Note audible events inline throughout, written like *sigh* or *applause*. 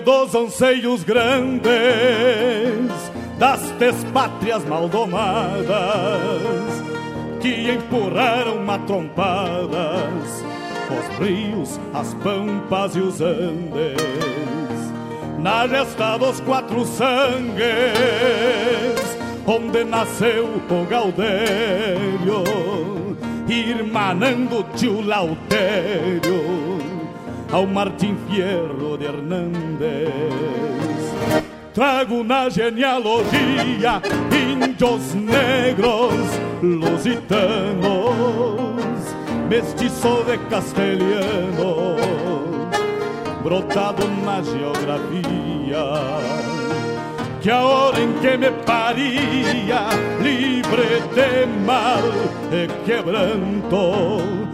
dos anseios grandes das pátrias maldomadas que empurraram matrompadas os rios, as pampas e os andes. Na gesta dos quatro sangues onde nasceu o Gaudério irmanando tio Lautério ao Martim Fierro de Hernández Trago na genealogia índios negros lusitanos, mestiço de castelhano, brotado na geografia. Que a hora em que me paria, livre de mal e quebranto,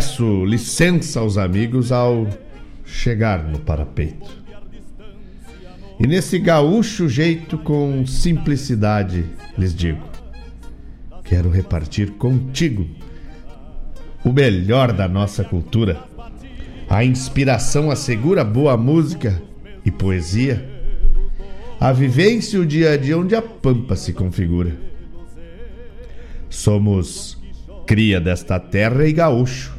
Peço licença aos amigos ao chegar no parapeito. E nesse gaúcho jeito, com simplicidade, lhes digo: quero repartir contigo o melhor da nossa cultura. A inspiração assegura boa música e poesia. A vivência e o dia a dia onde a pampa se configura. Somos cria desta terra e gaúcho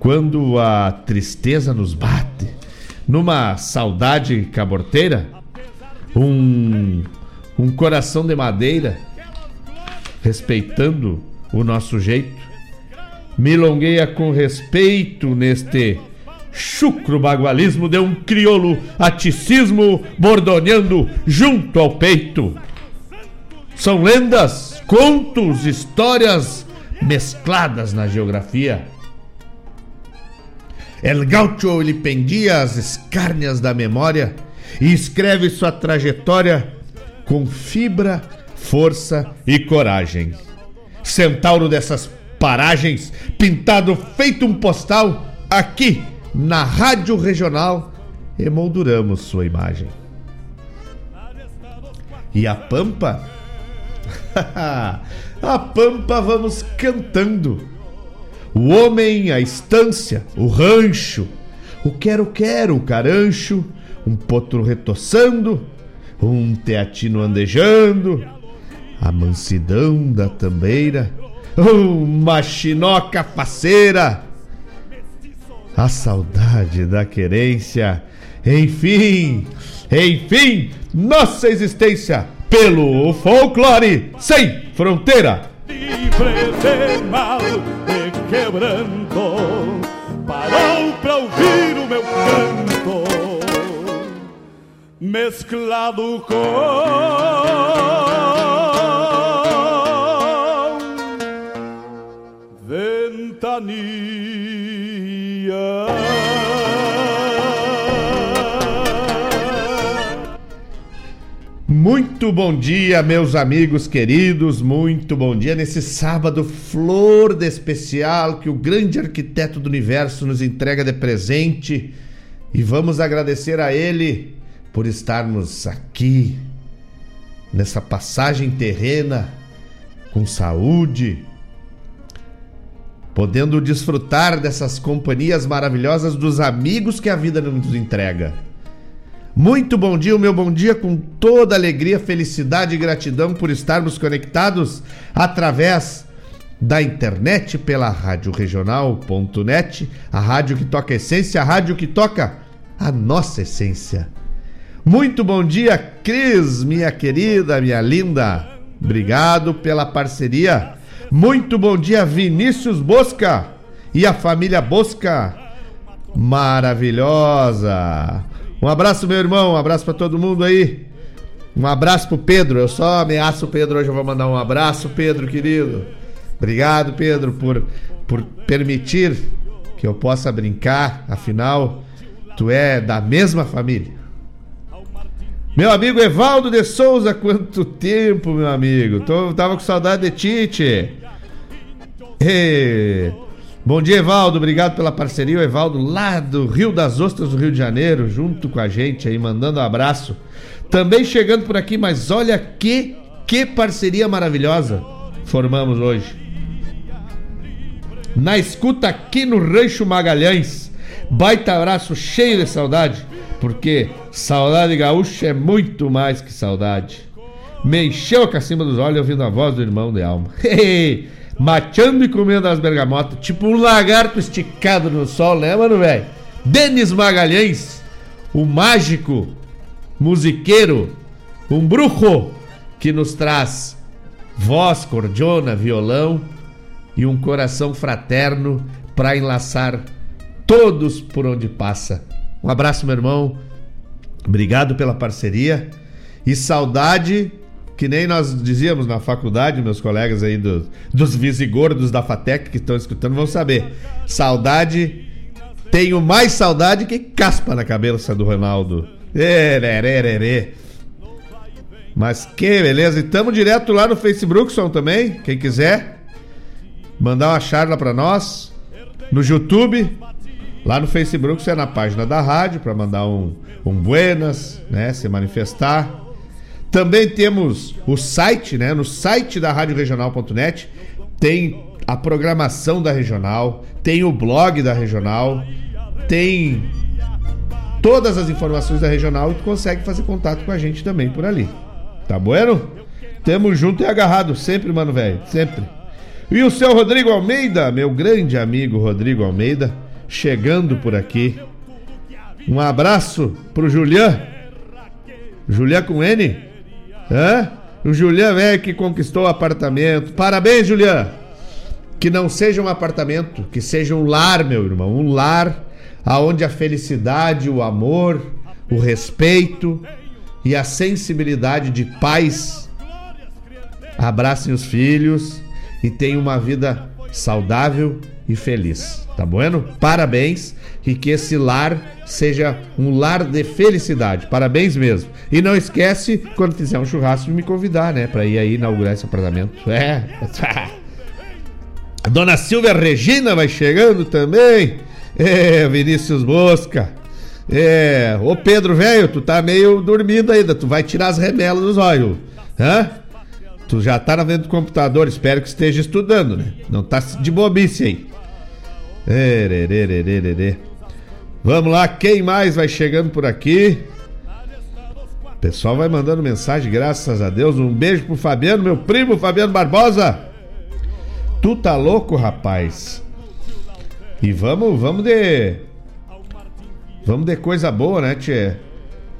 quando a tristeza nos bate, numa saudade caborteira, um, um coração de madeira, respeitando o nosso jeito, milongueia com respeito neste chucro bagualismo de um crioulo aticismo bordoneando junto ao peito. São lendas, contos, histórias mescladas na geografia El Gaucho lhe pendia as escárnias da memória e escreve sua trajetória com fibra, força e coragem. Centauro dessas paragens, pintado feito um postal, aqui na Rádio Regional, emolduramos sua imagem. E a Pampa? *laughs* a Pampa vamos cantando o homem, a estância, o rancho, o quero-quero, o carancho, um potro retoçando, um teatino andejando, a mansidão da tambeira, uma chinoca faceira, a saudade da querência, enfim, enfim, nossa existência pelo folclore sem fronteira. De quebranto, parou pra ouvir o meu canto, mesclado com ventania. Muito bom dia, meus amigos queridos, muito bom dia nesse sábado flor de especial que o grande arquiteto do universo nos entrega de presente e vamos agradecer a ele por estarmos aqui nessa passagem terrena com saúde, podendo desfrutar dessas companhias maravilhosas dos amigos que a vida nos entrega. Muito bom dia, o meu bom dia com toda alegria, felicidade e gratidão por estarmos conectados através da internet pela rádio regional.net, a rádio que toca a essência, a rádio que toca a nossa essência. Muito bom dia, Cris, minha querida, minha linda. Obrigado pela parceria. Muito bom dia, Vinícius Bosca e a família Bosca. Maravilhosa. Um abraço, meu irmão, um abraço para todo mundo aí. Um abraço pro Pedro. Eu só ameaço o Pedro hoje, eu vou mandar um abraço, Pedro, querido. Obrigado, Pedro, por, por permitir que eu possa brincar. Afinal, tu é da mesma família. Meu amigo Evaldo de Souza, quanto tempo, meu amigo. Tô, tava com saudade de Tite. Hey. Bom dia, Evaldo. Obrigado pela parceria. O Evaldo, lá do Rio das Ostras, do Rio de Janeiro, junto com a gente aí, mandando um abraço. Também chegando por aqui, mas olha que, que parceria maravilhosa formamos hoje. Na escuta aqui no Rancho Magalhães. Baita abraço cheio de saudade, porque saudade gaúcha é muito mais que saudade. Me encheu a cacimba dos olhos ouvindo a voz do irmão de alma. *laughs* Mateando e comendo as bergamotas, tipo um lagarto esticado no sol, né, mano, velho? Denis Magalhães, o mágico, musiqueiro, um bruxo que nos traz voz, cordiona, violão e um coração fraterno para enlaçar todos por onde passa. Um abraço, meu irmão. Obrigado pela parceria e saudade que nem nós dizíamos na faculdade, meus colegas aí do, dos visigordos da FATEC que estão escutando vão saber. Saudade, tenho mais saudade que caspa na cabeça do Ronaldo. Ererererê. Mas que beleza. E estamos direto lá no Facebook também, quem quiser. Mandar uma charla para nós. No YouTube. Lá no Facebook, é na página da rádio para mandar um, um buenas, né? Se manifestar. Também temos o site, né? No site da Regional.net tem a programação da regional, tem o blog da regional, tem todas as informações da regional e tu consegue fazer contato com a gente também por ali. Tá bueno? Tamo junto e agarrado, sempre, mano, velho, sempre. E o seu Rodrigo Almeida, meu grande amigo Rodrigo Almeida, chegando por aqui. Um abraço pro Julian. Julian com N. Hã? O Julian velho que conquistou o apartamento. Parabéns, Julian! Que não seja um apartamento, que seja um lar, meu irmão. Um lar aonde a felicidade, o amor, o respeito e a sensibilidade de pais abracem os filhos e tenham uma vida saudável e feliz. Tá bueno? Parabéns e que esse lar seja um lar de felicidade. Parabéns mesmo. E não esquece, quando fizer um churrasco, de me convidar, né? Pra ir aí inaugurar esse apartamento. *laughs* É. Dona Silvia Regina vai chegando também. É, Vinícius Mosca. É, ô Pedro, velho, tu tá meio dormindo ainda. Tu vai tirar as remelas dos olhos. Hã? Tu já tá na frente do computador, espero que esteja estudando, né? Não tá de bobice aí. Vamos lá, quem mais vai chegando por aqui? O pessoal vai mandando mensagem, graças a Deus. Um beijo pro Fabiano, meu primo Fabiano Barbosa. Tu tá louco, rapaz? E vamos, vamos de. Vamos de coisa boa, né, Tchê?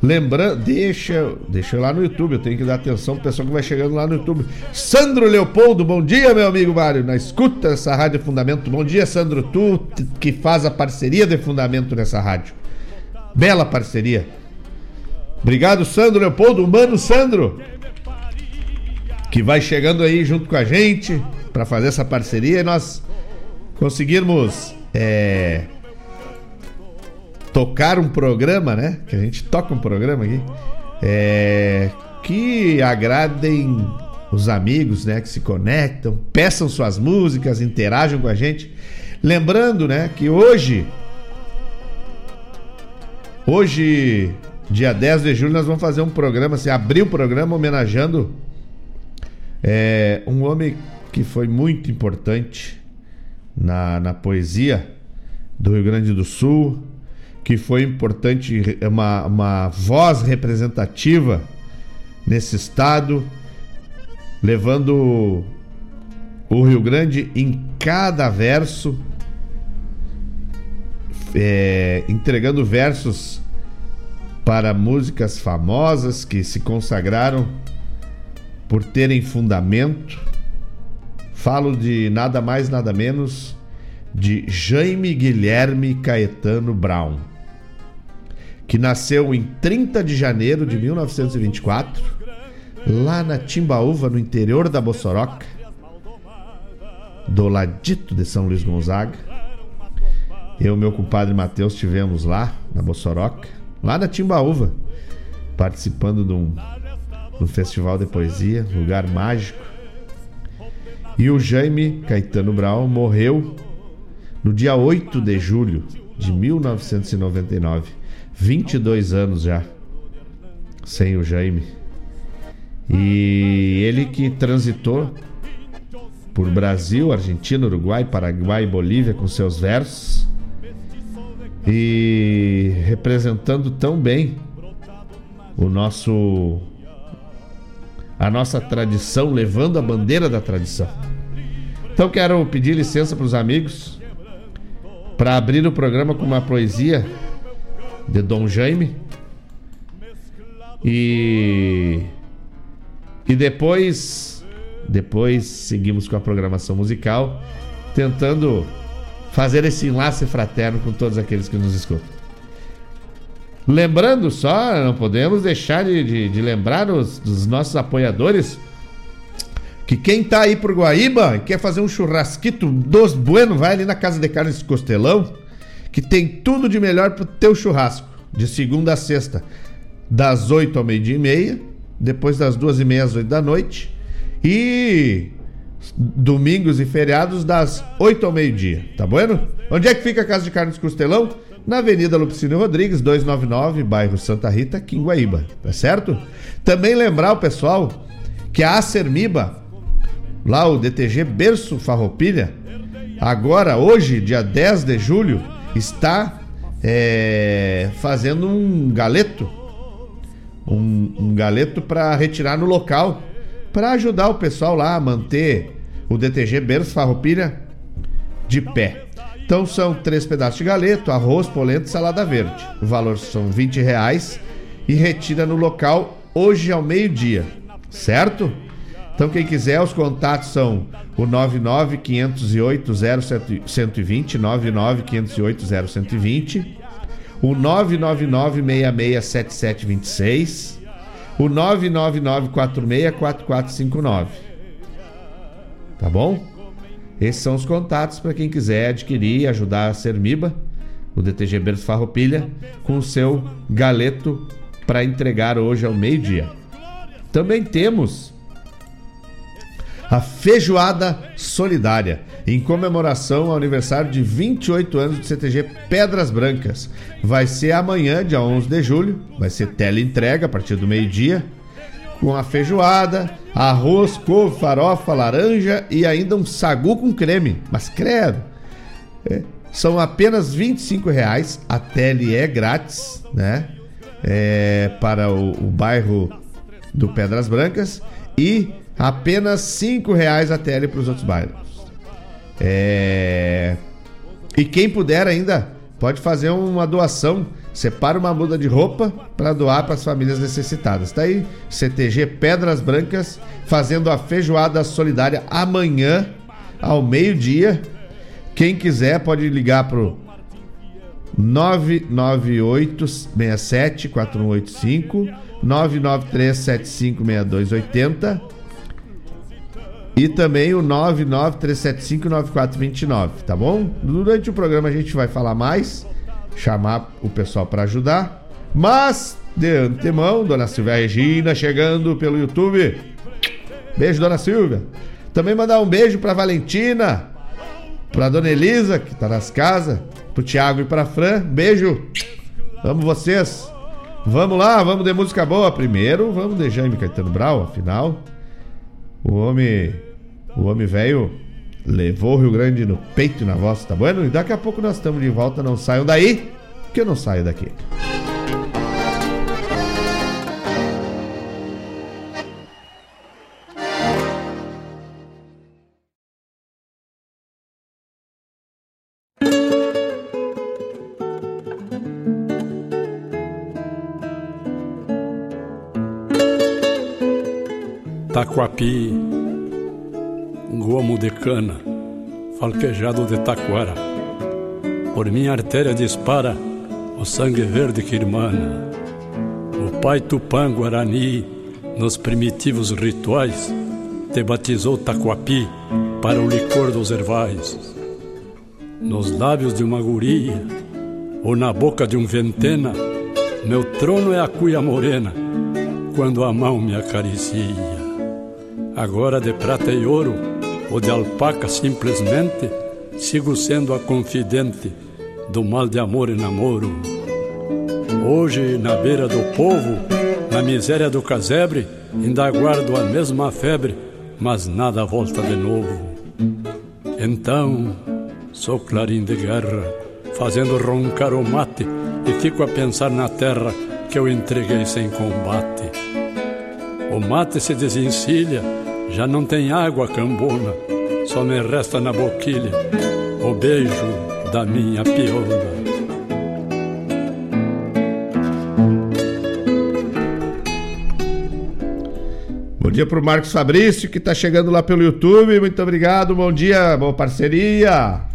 Lembrando, deixa, deixa lá no YouTube, eu tenho que dar atenção pro pessoal que vai chegando lá no YouTube. Sandro Leopoldo, bom dia, meu amigo Mário, na escuta essa rádio Fundamento. Bom dia, Sandro, tu que faz a parceria de Fundamento nessa rádio. Bela parceria. Obrigado, Sandro Leopoldo, mano Sandro, que vai chegando aí junto com a gente para fazer essa parceria e nós conseguirmos é, tocar um programa, né? Que a gente toca um programa aqui. É, que agradem os amigos, né? Que se conectam, peçam suas músicas, interajam com a gente. Lembrando, né? Que hoje. Hoje, dia 10 de julho, nós vamos fazer um programa, assim, abrir o um programa homenageando é, um homem que foi muito importante na, na poesia do Rio Grande do Sul, que foi importante, uma, uma voz representativa nesse estado, levando o Rio Grande em cada verso, é, entregando versos para músicas famosas que se consagraram por terem fundamento. Falo de nada mais, nada menos de Jaime Guilherme Caetano Brown, que nasceu em 30 de janeiro de 1924, lá na Timbaúva, no interior da Bossoroca, do ladito de São Luís Gonzaga. Eu e meu compadre Matheus estivemos lá na Bossoroca, lá na Timbaúva, participando de um, de um festival de poesia, lugar mágico. E o Jaime Caetano Brown morreu no dia 8 de julho de 1999. 22 anos já sem o Jaime. E ele que transitou por Brasil, Argentina, Uruguai, Paraguai e Bolívia com seus versos e representando tão bem o nosso a nossa tradição, levando a bandeira da tradição. Então quero pedir licença para os amigos para abrir o programa com uma poesia de Dom Jaime e e depois depois seguimos com a programação musical, tentando fazer esse enlace fraterno com todos aqueles que nos escutam. Lembrando só, não podemos deixar de, de, de lembrar os, dos nossos apoiadores que quem tá aí por Guaíba e quer fazer um churrasquito dos bueno, vai ali na Casa de Carnes Costelão, que tem tudo de melhor pro teu churrasco, de segunda a sexta, das 8 ao meio-dia e meia, depois das duas e meia às 8 da noite e domingos e feriados das 8 ao meio-dia, tá bueno? Onde é que fica a Casa de Carnes Costelão? Na Avenida Lupicínio Rodrigues, 299, bairro Santa Rita, aqui em Guaíba, tá certo? Também lembrar o pessoal que a Acermiba, lá o DTG Berço Farroupilha, agora, hoje, dia 10 de julho, está é, fazendo um galeto, um, um galeto para retirar no local para ajudar o pessoal lá a manter o DTG Berço Farroupilha de pé. Então são três pedaços de galeto, arroz, polenta e salada verde. O valor são 20 reais e retira no local hoje ao meio-dia, certo? Então quem quiser, os contatos são o 99 508 0120, 99 508 0120, o 999 667726 o 999464459. Tá bom? Esses são os contatos para quem quiser adquirir e ajudar a Sermiba, o DTG Berço Farroupilha, com o seu galeto para entregar hoje ao meio-dia. Também temos a Feijoada Solidária, em comemoração ao aniversário de 28 anos do CTG Pedras Brancas. Vai ser amanhã, dia 11 de julho, vai ser teleentrega a partir do meio-dia, com a feijoada, arroz, couve, farofa, laranja e ainda um sagu com creme. Mas credo! É, são apenas 25 reais, a tele é grátis, né? É, para o, o bairro do Pedras Brancas e Apenas cinco reais a tele para os outros bairros. É... E quem puder ainda pode fazer uma doação. Separa uma muda de roupa para doar para as famílias necessitadas. Tá aí, CTG Pedras Brancas fazendo a feijoada solidária amanhã ao meio-dia. Quem quiser pode ligar pro 998 67 4185 993 75 6280 e também o 993759429, tá bom? Durante o programa a gente vai falar mais, chamar o pessoal para ajudar. Mas, de antemão, Dona Silvia Regina chegando pelo YouTube. Beijo, Dona Silvia. Também mandar um beijo para Valentina, para Dona Elisa, que tá nas casas, pro Thiago e pra Fran. Beijo. Amo vocês. Vamos lá, vamos de música boa primeiro. Vamos de Jaime Caetano Brau, afinal. O homem o homem velho levou o Rio Grande no peito e na voz, tá bueno? E daqui a pouco nós estamos de volta, não saiam daí, que eu não saio daqui. Taquapi, gomo de cana, falquejado de taquara. Por minha artéria dispara o sangue verde que irmana. O pai Tupã Guarani, nos primitivos rituais, te batizou Taquapi para o licor dos ervais. Nos lábios de uma guria, ou na boca de um ventena, meu trono é a cuia morena, quando a mão me acaricia. Agora de prata e ouro, ou de alpaca simplesmente, sigo sendo a confidente do mal de amor e namoro. Hoje, na beira do povo, na miséria do casebre, ainda aguardo a mesma febre, mas nada volta de novo. Então, sou clarim de guerra, fazendo roncar o mate, e fico a pensar na terra que eu entreguei sem combate. O mate se desencilha já não tem água cambona, só me resta na boquilha o beijo da minha piona. Bom dia pro Marcos Fabrício, que tá chegando lá pelo YouTube. Muito obrigado, bom dia, boa parceria.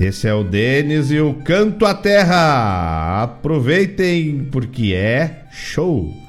Esse é o Denis e o Canto à Terra. Aproveitem porque é show.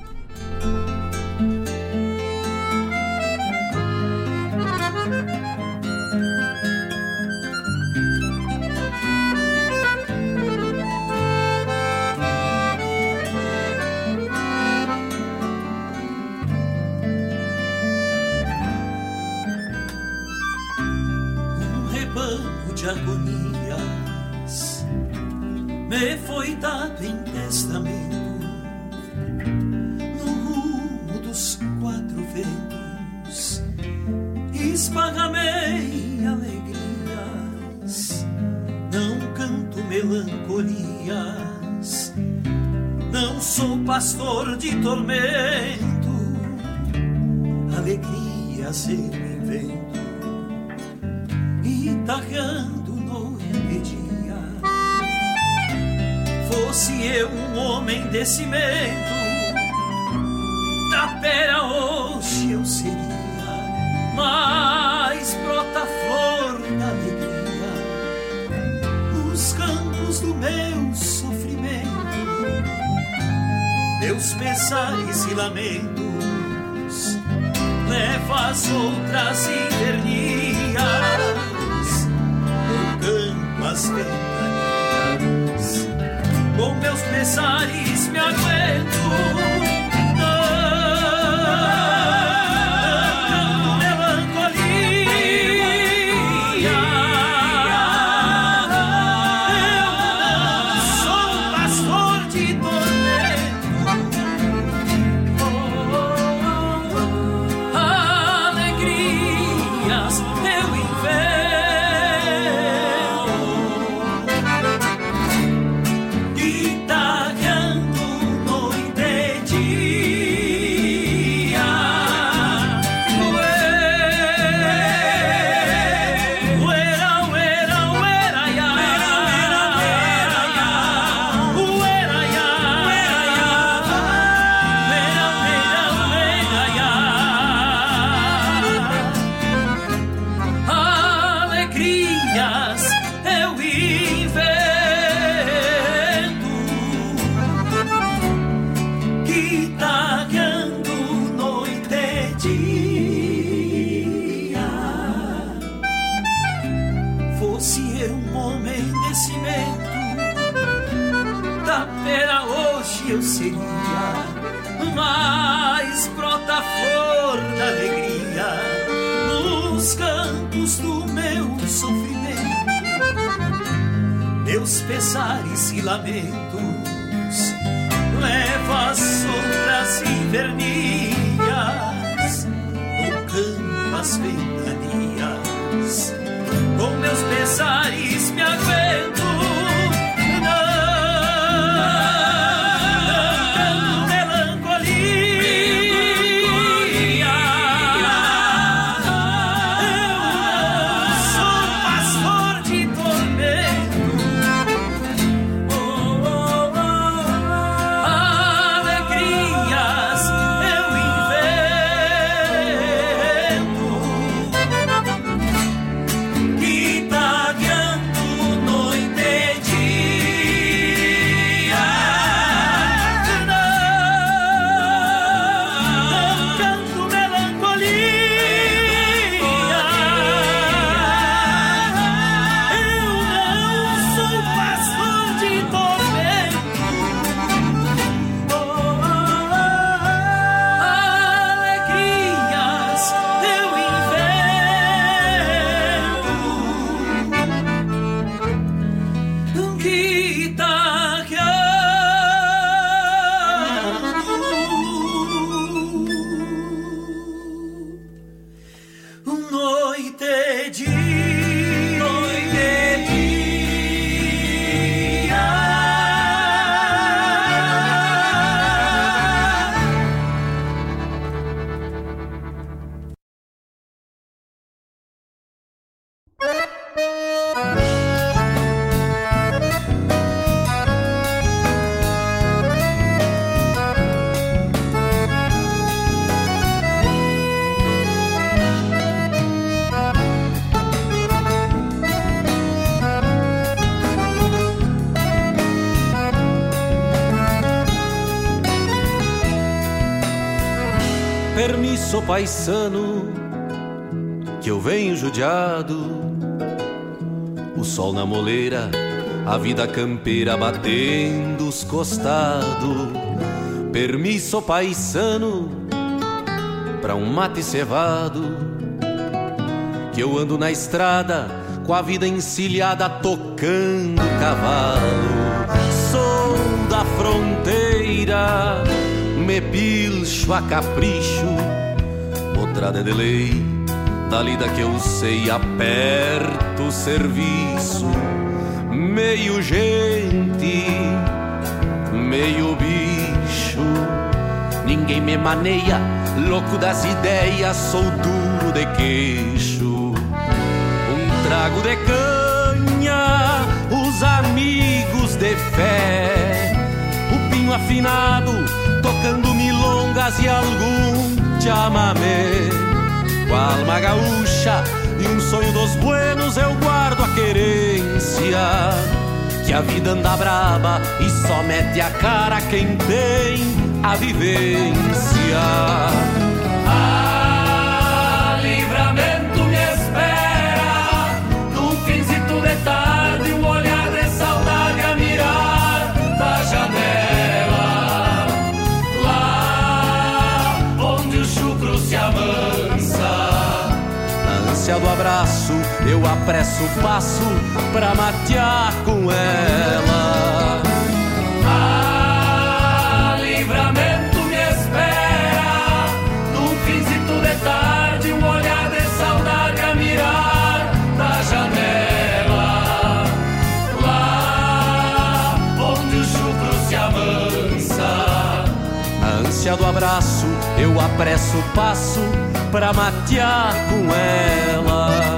Paisano que eu venho judiado. O sol na moleira, a vida campeira batendo os costados. Permisso paisano pra um mate cevado. Que eu ando na estrada com a vida encilhada tocando cavalo. Sou da fronteira, me pilcho a capricho estrada de lei, da lida que eu sei, aperto o serviço, meio gente, meio bicho. Ninguém me maneia, louco das ideias, sou duro de queixo. Um trago de canha, os amigos de fé, o pinho afinado, tocando milongas e algum chamamé Com a alma gaúcha e um sonho dos buenos eu guardo a querência. Que a vida anda braba e só mete a cara quem tem a vivência do abraço, eu apresso o passo pra matear com ela. Ah, livramento me espera, num finzito de tarde, um olhar de saudade a mirar da janela. Lá onde o chucro se avança. Na ânsia do abraço, eu apresso o passo pra matear com ela.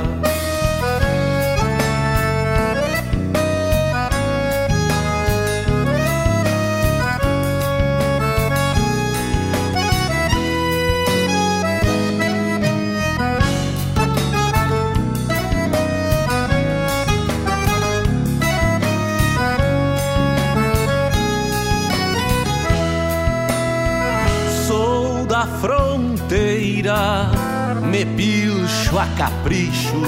Fronteira me pilcho a capricho,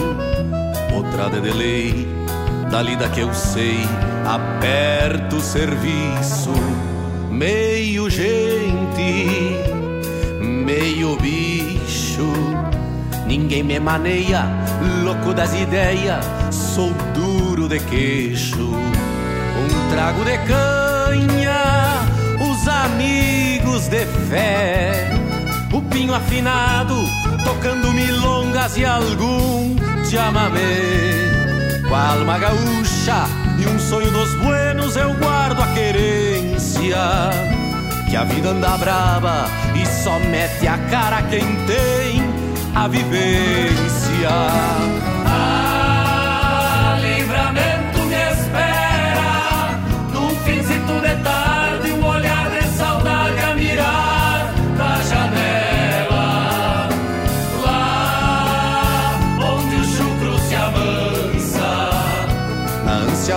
outra de delay, da lida que eu sei, aperto o serviço, meio gente, meio bicho, ninguém me maneia, louco das ideias, sou duro de queixo, um trago de canha, os amigos de fé. O pinho afinado, tocando milongas e algum chamamé. Com a alma gaúcha e um sonho dos buenos, eu guardo a querência. Que a vida anda brava e só mete a cara quem tem a vivência.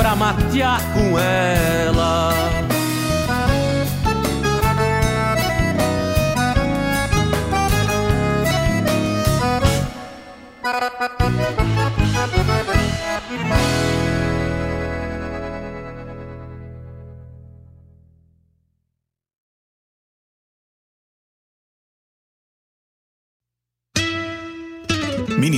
pra matear com ela.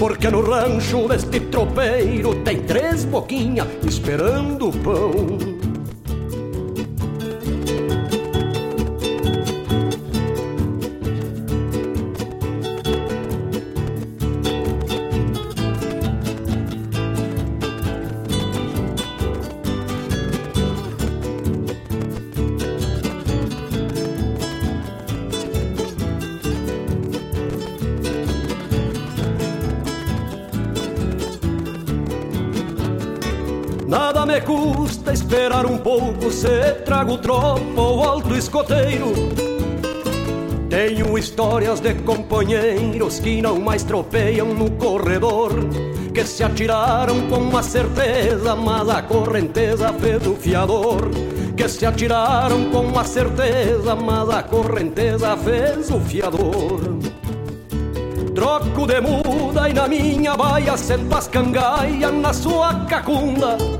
Porque no rancho deste tropeiro tem três boquinhas esperando pão. Esperar um pouco se trago tropa ou alto escoteiro. Tenho histórias de companheiros que não mais tropeiam no corredor, que se atiraram com a certeza, mas a correnteza fez o fiador. Que se atiraram com a certeza, mas a correnteza fez o fiador. Troco de muda e na minha baia sento as cangaias na sua cacunda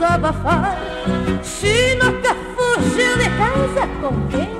desabafar. Se não fugiu de casa, com quem?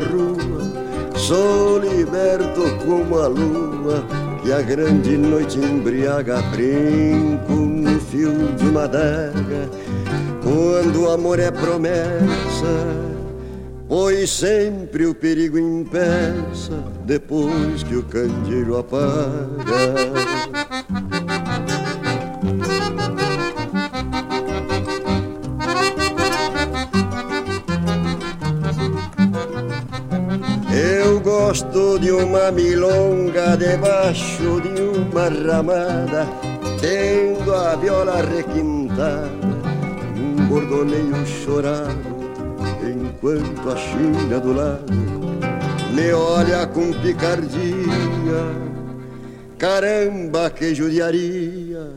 Charrua Sou liberto como a lua que a grande noite embriaga Brinco no fio de uma adaga quando o amor é promessa Pois sempre o perigo impeça depois que o candeeiro apaga. De uma milonga debaixo de uma ramada, tendo a viola requintada, um bordoneio chorado enquanto a China do lado me olha com picardia. Caramba, que judiaria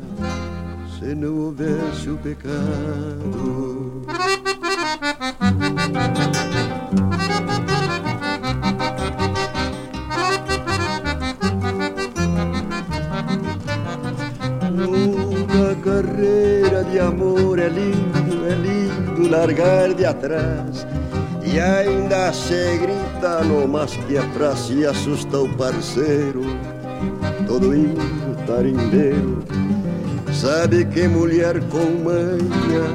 se não houvesse o pecado. É lindo, é lindo largar de atrás. E ainda se grita no mas que é pra se assustar o parceiro Todo indo tarimbeiro. Sabe que mulher com manha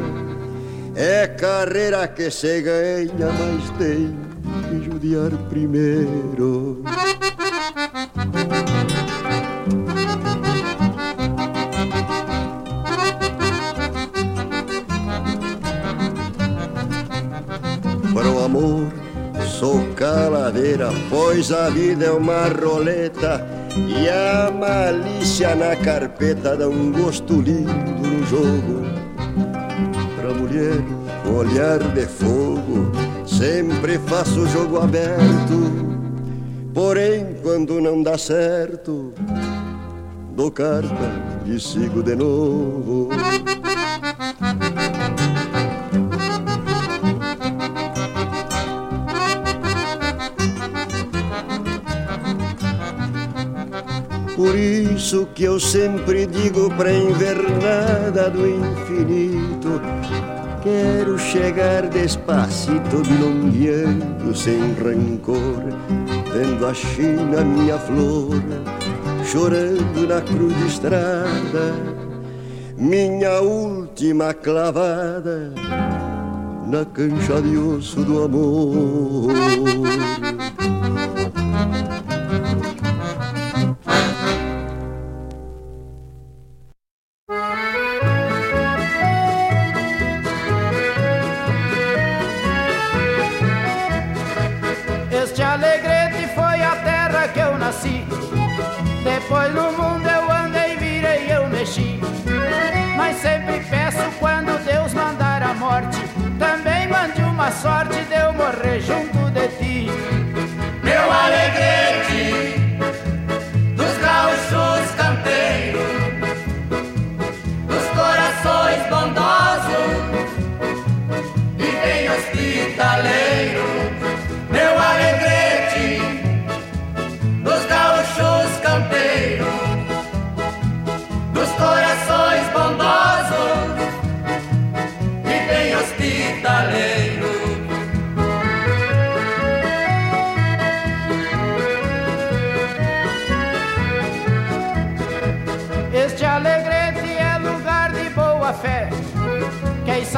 É carreira que se ganha Mas tem que judiar primeiro calaveira, pois a vida é uma roleta e a malícia na carpeta dá um gosto lindo no jogo. Pra mulher com olhar de fogo, sempre faço o jogo aberto. Porém, quando não dá certo, dou carta e sigo de novo. Por isso que eu sempre digo pra invernada do infinito Quero chegar despacito, bilongueando sem rancor Vendo a China, minha flor, chorando na cruz de estrada Minha última clavada na cancha de osso do amor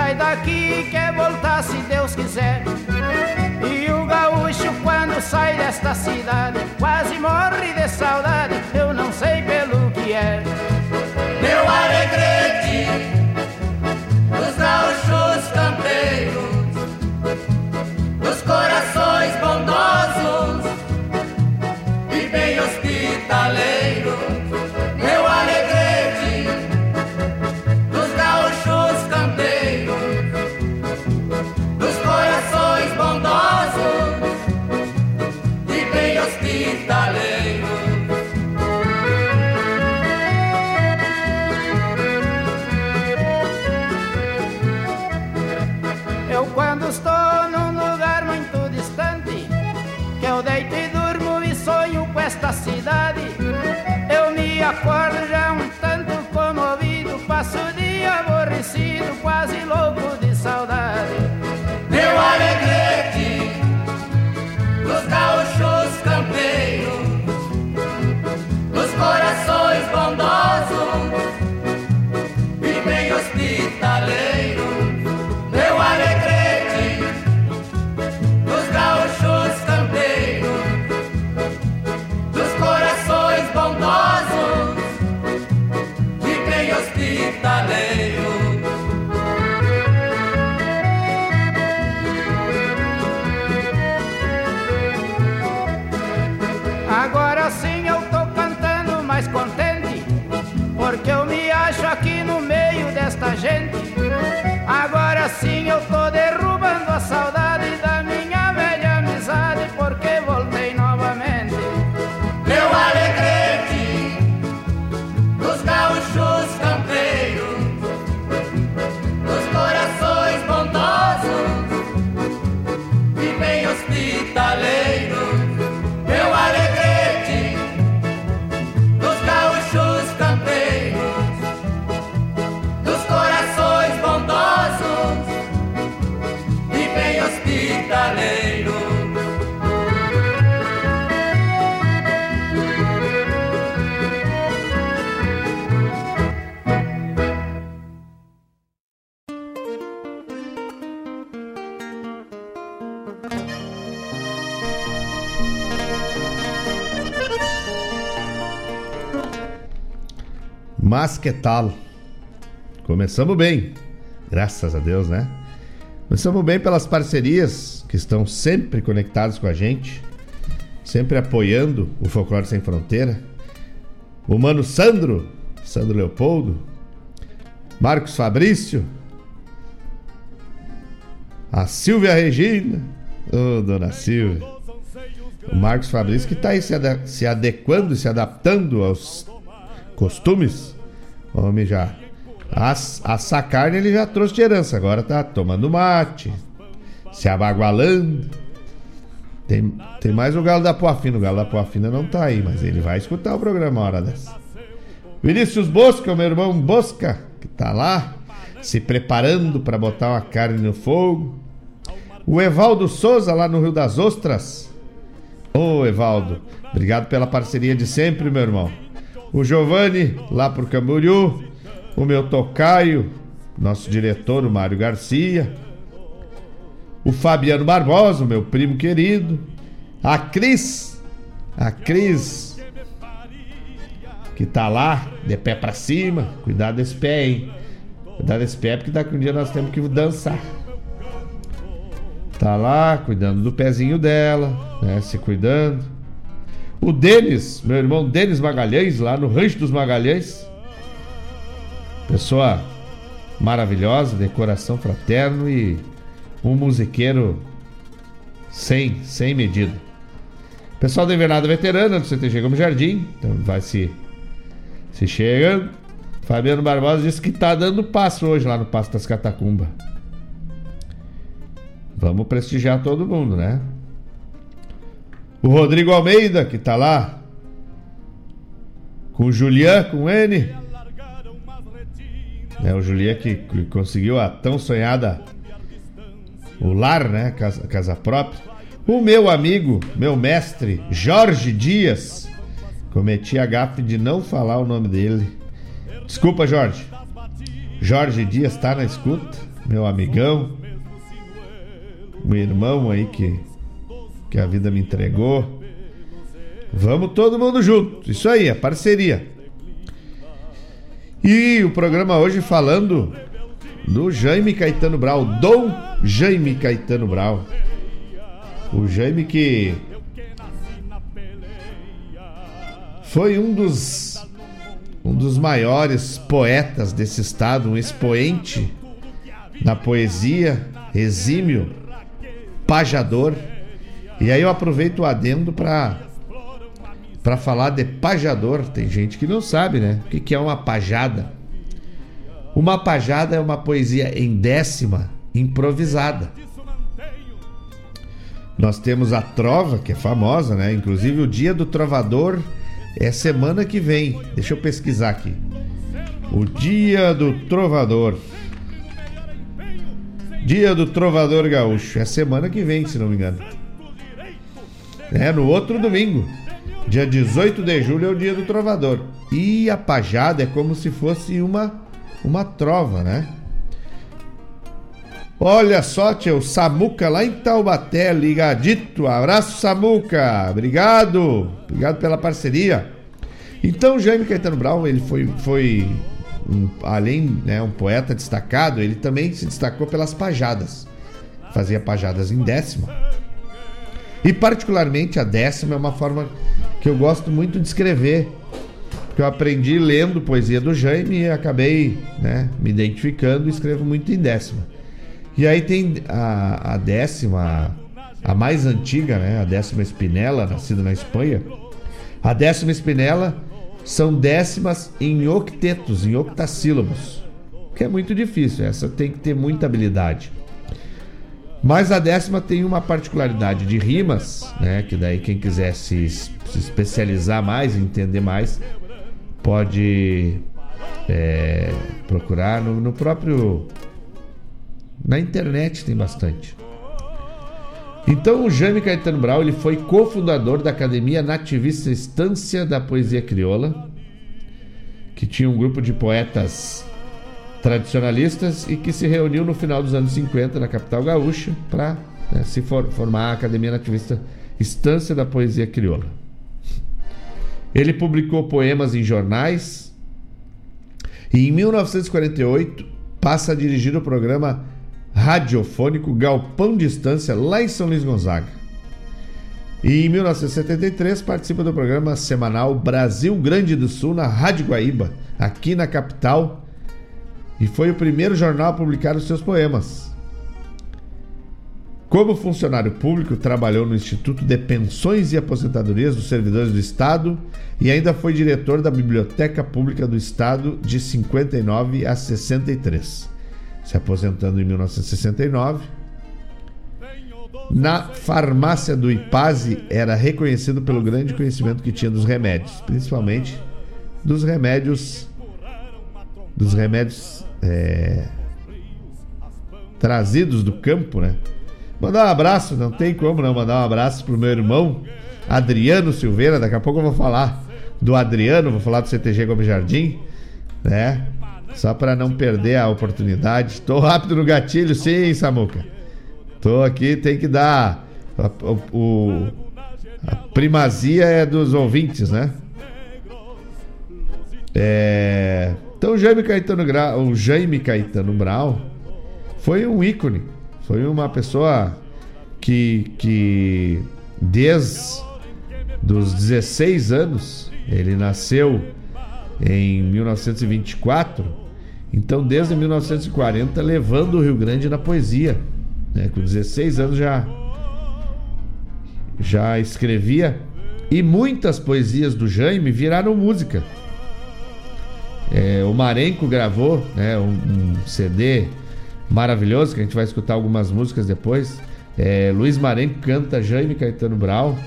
sai daqui quer voltar se Deus quiser. E o gaúcho quando sai desta cidade quase morre de saudade, Mas que tal? Começamos bem, graças a Deus, né? Começamos bem pelas parcerias que estão sempre conectadas com a gente, sempre apoiando o Folclore Sem Fronteira. O Mano Sandro, Sandro Leopoldo, Marcos Fabrício, a Silvia Regina, ô dona Silvia. O Marcos Fabrício que está aí se, se adequando, se adaptando aos costumes. Homem já. As, assar carne ele já trouxe de herança, agora tá tomando mate, se abagualando. Tem, tem mais o Galo da Poafina. O Galo da Poafina não tá aí, mas ele vai escutar o programa uma hora dessa. Vinícius Bosca, meu irmão Bosca, que tá lá, se preparando para botar uma carne no fogo. O Evaldo Souza, lá no Rio das Ostras. Ô, Evaldo, obrigado pela parceria de sempre, meu irmão. O Giovanni, lá por Camboriú. O meu tocaio, nosso diretor, o Mário Garcia. O Fabiano Barbosa, meu primo querido. A Cris, a Cris, que tá lá, de pé pra cima. Cuidado desse pé, hein? Cuidado desse pé, porque daqui um dia nós temos que dançar. Tá lá, cuidando do pezinho dela, né? Se cuidando. O Denis, meu irmão Denis Magalhães, lá no Rancho dos Magalhães. Pessoa maravilhosa, de coração fraterno e um musiqueiro sem, sem medida. Pessoal da Invernada Veterana do CTG Gomes Jardim, então vai se, se chegando. Fabiano Barbosa disse que tá dando passo hoje lá no Passo das Catacumbas. Vamos prestigiar todo mundo, né? O Rodrigo Almeida, que tá lá. Com o Julian, com N. É, o Julian que, que conseguiu a tão sonhada. O lar, né? Casa, casa própria. O meu amigo, meu mestre, Jorge Dias. Cometi a gafe de não falar o nome dele. Desculpa, Jorge. Jorge Dias tá na escuta. Meu amigão. Meu irmão aí que que a vida me entregou. Vamos todo mundo junto. Isso aí, a parceria. E o programa hoje falando do Jaime Caetano Brau, Dom Jaime Caetano Brau. O Jaime que foi um dos um dos maiores poetas desse estado, um expoente na poesia, exímio, pajador. E aí eu aproveito o adendo para para falar de pajador. Tem gente que não sabe, né? O que, que é uma pajada? Uma pajada é uma poesia em décima, improvisada. Nós temos a trova, que é famosa, né? Inclusive o dia do trovador é semana que vem. Deixa eu pesquisar aqui. O dia do trovador. Dia do trovador gaúcho. É semana que vem, se não me engano. É no outro domingo. Dia 18 de julho é o dia do trovador. E a pajada é como se fosse uma uma trova, né? Olha só, tio, Samuca lá em Taubaté, ligadito. Abraço, Samuca. Obrigado. Obrigado pela parceria. Então, Jaime Caetano Brown, ele foi, foi um, além, né, um poeta destacado, ele também se destacou pelas pajadas. Fazia pajadas em décima. E particularmente a décima é uma forma que eu gosto muito de escrever que eu aprendi lendo poesia do Jaime e acabei né, me identificando e escrevo muito em décima. E aí tem a, a décima, a mais antiga, né, a décima espinela, nascida na Espanha. A décima espinela são décimas em octetos, em octassílabos, que é muito difícil, essa tem que ter muita habilidade. Mas a décima tem uma particularidade de rimas, né? Que daí quem quiser se, se especializar mais, entender mais, pode é, procurar no, no próprio. Na internet tem bastante. Então o Jaime Caetano Brau ele foi cofundador da Academia Nativista Estância da Poesia Crioula, que tinha um grupo de poetas tradicionalistas e que se reuniu no final dos anos 50 na capital gaúcha para né, se for, formar a Academia Nativista Estância da Poesia Crioula. Ele publicou poemas em jornais e em 1948 passa a dirigir o programa radiofônico Galpão Distância lá em São Luís Gonzaga. E em 1973 participa do programa semanal Brasil Grande do Sul na Rádio Guaíba, aqui na capital, e foi o primeiro jornal a publicar os seus poemas. Como funcionário público, trabalhou no Instituto de Pensões e Aposentadorias dos Servidores do Estado e ainda foi diretor da Biblioteca Pública do Estado de 59 a 63, se aposentando em 1969. Na farmácia do Ipaze era reconhecido pelo grande conhecimento que tinha dos remédios, principalmente dos remédios dos remédios é, trazidos do campo, né? Mandar um abraço, não tem como não mandar um abraço pro meu irmão Adriano Silveira. Daqui a pouco eu vou falar do Adriano, vou falar do CTG Gomes Jardim, né? Só para não perder a oportunidade. Tô rápido no gatilho, sim, Samuca. Tô aqui, tem que dar. O, o, a primazia é dos ouvintes, né? É, então o Jaime Caetano Grau, o Jaime Caetano Brau foi um ícone foi uma pessoa que, que desde dos 16 anos, ele nasceu em 1924, então desde 1940 levando o Rio Grande na poesia. Né? Com 16 anos já, já escrevia e muitas poesias do Jaime viraram música. É, o Marenco gravou né, um, um CD maravilhoso, que a gente vai escutar algumas músicas depois. É, Luiz Marenco canta Jaime Caetano Brau.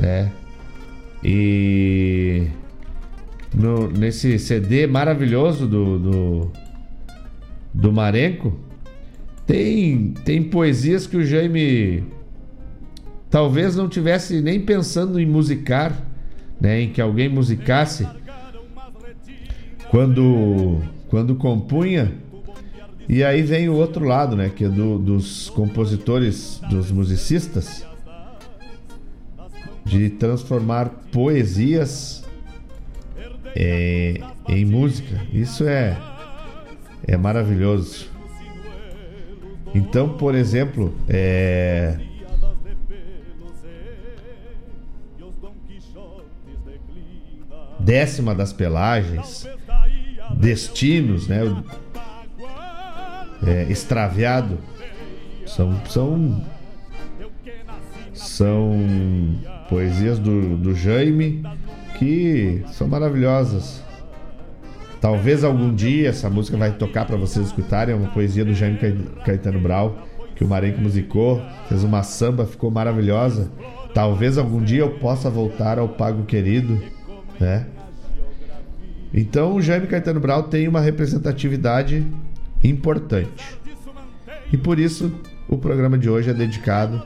É, e no, nesse CD maravilhoso do, do, do Marenco, tem, tem poesias que o Jaime talvez não tivesse nem pensando em musicar, né, em que alguém musicasse quando, quando compunha e aí vem o outro lado, né? Que é do, dos compositores, dos musicistas, de transformar poesias é, em música. Isso é, é maravilhoso. Então, por exemplo, é, décima das pelagens, destinos, né? É, extraviado, são, são, são poesias do, do Jaime que são maravilhosas. Talvez algum dia essa música vai tocar para vocês escutarem. É uma poesia do Jaime Caetano Brau, que o Marenco musicou, fez uma samba, ficou maravilhosa. Talvez algum dia eu possa voltar ao Pago Querido, né? Então o Jaime Caetano Brau tem uma representatividade importante. E por isso o programa de hoje é dedicado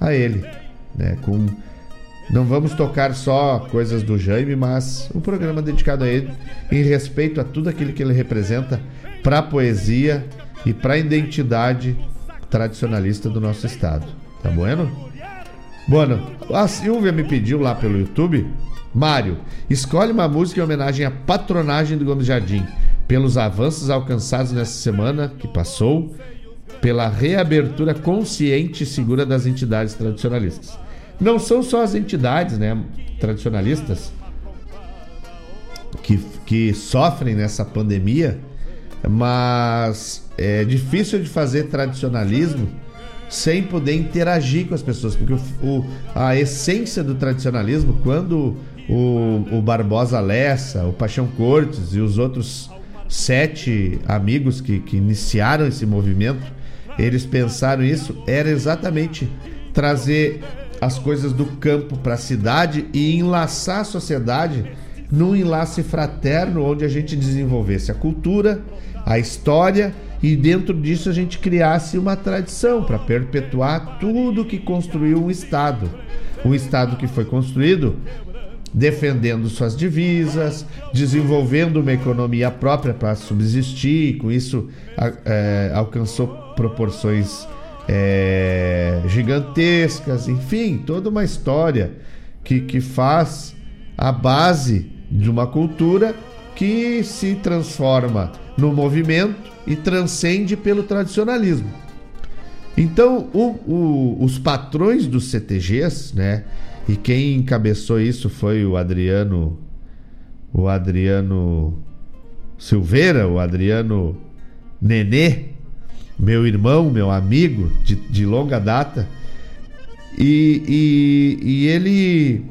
a ele, né? Com não vamos tocar só coisas do Jaime, mas um programa dedicado a ele em respeito a tudo aquilo que ele representa para a poesia e para a identidade tradicionalista do nosso estado. Tá bueno? Bueno, a Silvia me pediu lá pelo YouTube, Mário, escolhe uma música em homenagem à patronagem do Gomes Jardim, pelos avanços alcançados nessa semana que passou, pela reabertura consciente e segura das entidades tradicionalistas. Não são só as entidades né, tradicionalistas que, que sofrem nessa pandemia, mas é difícil de fazer tradicionalismo sem poder interagir com as pessoas, porque o, o, a essência do tradicionalismo, quando o, o Barbosa Lessa, o Paixão Cortes e os outros sete amigos que, que iniciaram esse movimento, eles pensaram isso, era exatamente trazer as coisas do campo para a cidade e enlaçar a sociedade num enlace fraterno onde a gente desenvolvesse a cultura, a história e dentro disso a gente criasse uma tradição para perpetuar tudo que construiu um Estado. Um Estado que foi construído defendendo suas divisas, desenvolvendo uma economia própria para subsistir, com isso é, alcançou proporções é, gigantescas, enfim, toda uma história que, que faz a base de uma cultura que se transforma no movimento e transcende pelo tradicionalismo. Então, o, o, os patrões dos CTGs, né? E quem encabeçou isso foi o Adriano, o Adriano Silveira, o Adriano Nenê, meu irmão, meu amigo de, de longa data, e, e, e, ele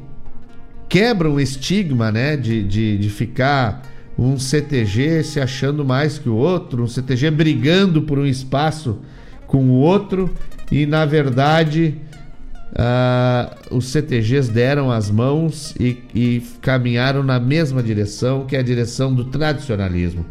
quebra um estigma né, de, de, de ficar um CTG se achando mais que o outro, um CTG brigando por um espaço com o outro, e na verdade. Uh, os CTGs deram as mãos e, e, caminharam na mesma direção, que é a direção do tradicionalismo,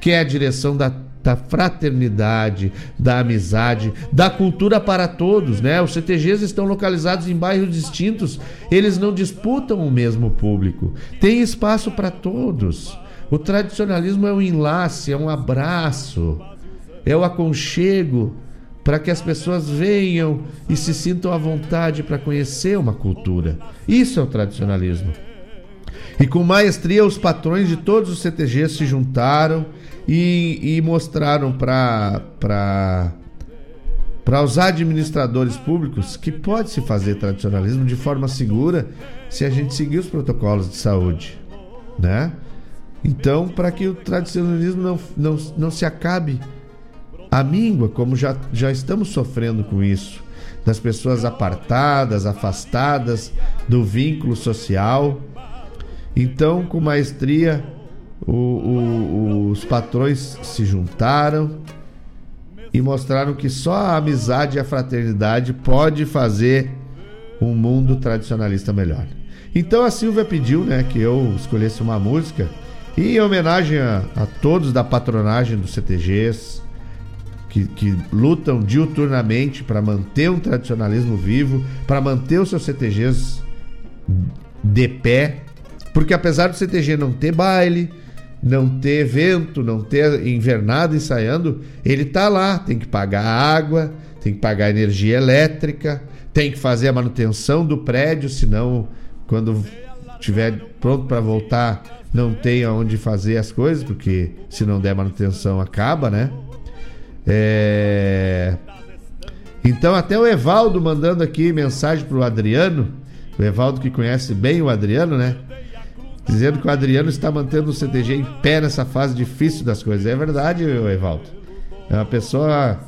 que é a direção da da fraternidade, da amizade, da cultura para todos, né? Os CTGs estão localizados em bairros distintos, eles não disputam o mesmo público. Tem espaço para todos. O tradicionalismo é um enlace, é um abraço, é o aconchego para que as pessoas venham e se sintam à vontade para conhecer uma cultura. Isso é o tradicionalismo. E com maestria, os patrões de todos os CTGs se juntaram e, e mostraram para para os administradores públicos que pode se fazer tradicionalismo de forma segura se a gente seguir os protocolos de saúde, né? Então, para que o tradicionalismo não, não, não se acabe a míngua, como já, já estamos sofrendo com isso, das pessoas apartadas, afastadas do vínculo social. Então, com maestria, o, o, os patrões se juntaram e mostraram que só a amizade e a fraternidade pode fazer um mundo tradicionalista melhor. Então a Silvia pediu né, que eu escolhesse uma música e em homenagem a, a todos da patronagem dos CTGs que, que lutam diuturnamente para manter um tradicionalismo vivo, para manter os seus CTGs de pé, porque apesar do CTG não ter baile, não ter evento, não ter invernada ensaiando, ele tá lá, tem que pagar água, tem que pagar energia elétrica, tem que fazer a manutenção do prédio, senão quando tiver pronto para voltar não tem aonde fazer as coisas, porque se não der manutenção acaba, né? É... Então até o Evaldo mandando aqui mensagem pro Adriano, o Evaldo que conhece bem o Adriano, né? Dizendo que o Adriano está mantendo o CTG em pé nessa fase difícil das coisas. É verdade, Evaldo. É uma pessoa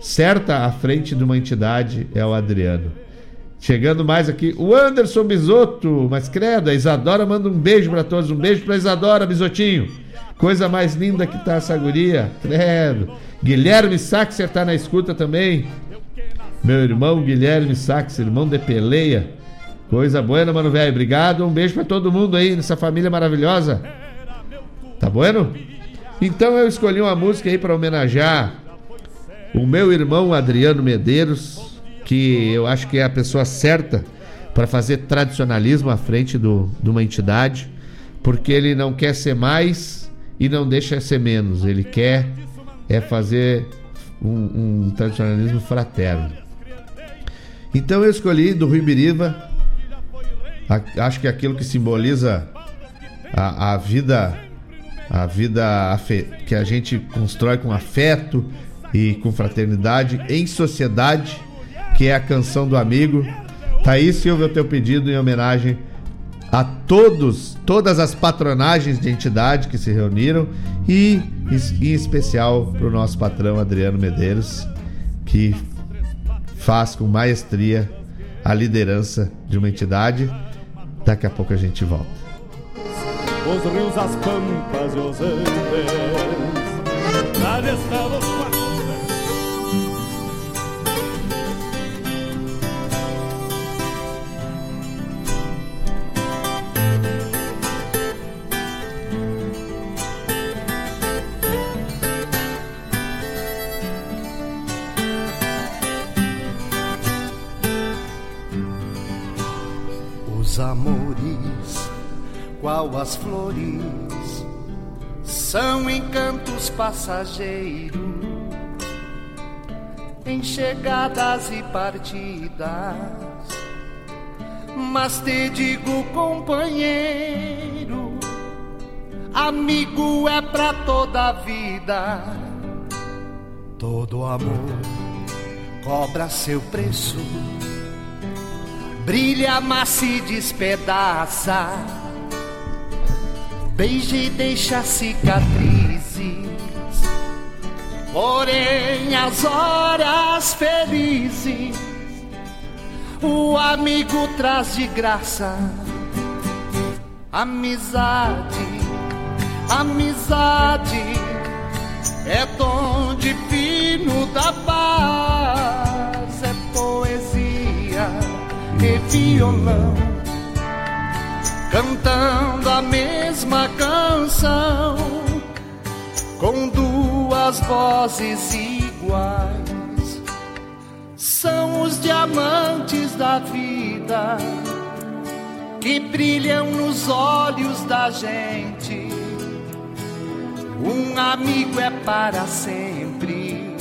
certa à frente de uma entidade, é o Adriano. Chegando mais aqui, o Anderson Bisotto. Mas credo, a Isadora manda um beijo para todos. Um beijo para Isadora, Bisotinho. Coisa mais linda que tá essa guria. Credo. Guilherme Saxer tá na escuta também. Meu irmão Guilherme Saxer, irmão de peleia. Coisa boa, mano, velho. Obrigado. Um beijo para todo mundo aí nessa família maravilhosa. Tá bueno? Então eu escolhi uma música aí para homenagear o meu irmão Adriano Medeiros que eu acho que é a pessoa certa para fazer tradicionalismo à frente do, de uma entidade, porque ele não quer ser mais e não deixa ser menos. Ele quer é fazer um, um tradicionalismo fraterno. Então eu escolhi do Rui Biriva, a, acho que é aquilo que simboliza a, a vida, a vida que a gente constrói com afeto e com fraternidade em sociedade que é a canção do amigo. Thaís Silva, o teu pedido em homenagem a todos, todas as patronagens de entidade que se reuniram e em especial para o nosso patrão Adriano Medeiros, que faz com maestria a liderança de uma entidade. Daqui a pouco a gente volta. Os rios, as pampas e os andes, as flores, são encantos passageiros, em chegadas e partidas. Mas te digo, companheiro, amigo é pra toda a vida. Todo amor cobra seu preço, brilha, mas se despedaça Beija e deixa cicatrizes. Porém, as horas felizes, o amigo traz de graça. Amizade, amizade, é dom divino da paz, é poesia e violão cantando a mesma canção, com duas vozes iguais. São os diamantes da vida que brilham nos olhos da gente. Um amigo é para sempre.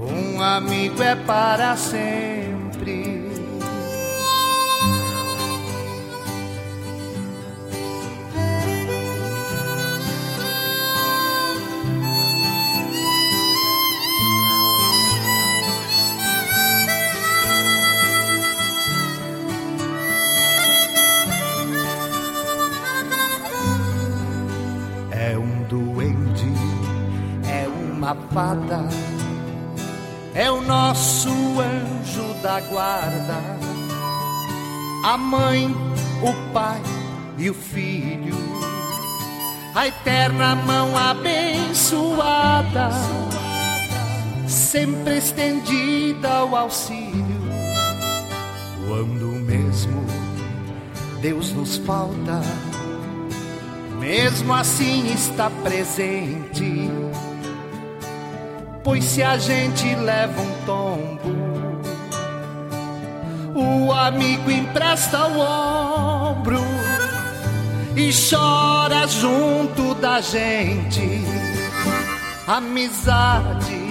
Um amigo é para sempre. Fada é o nosso anjo da guarda, a mãe, o pai e o filho, a eterna mão abençoada, sempre estendida ao auxílio, quando mesmo Deus nos falta, mesmo assim está presente Pois se a gente leva um tombo, o amigo empresta o ombro e chora junto da gente. Amizade,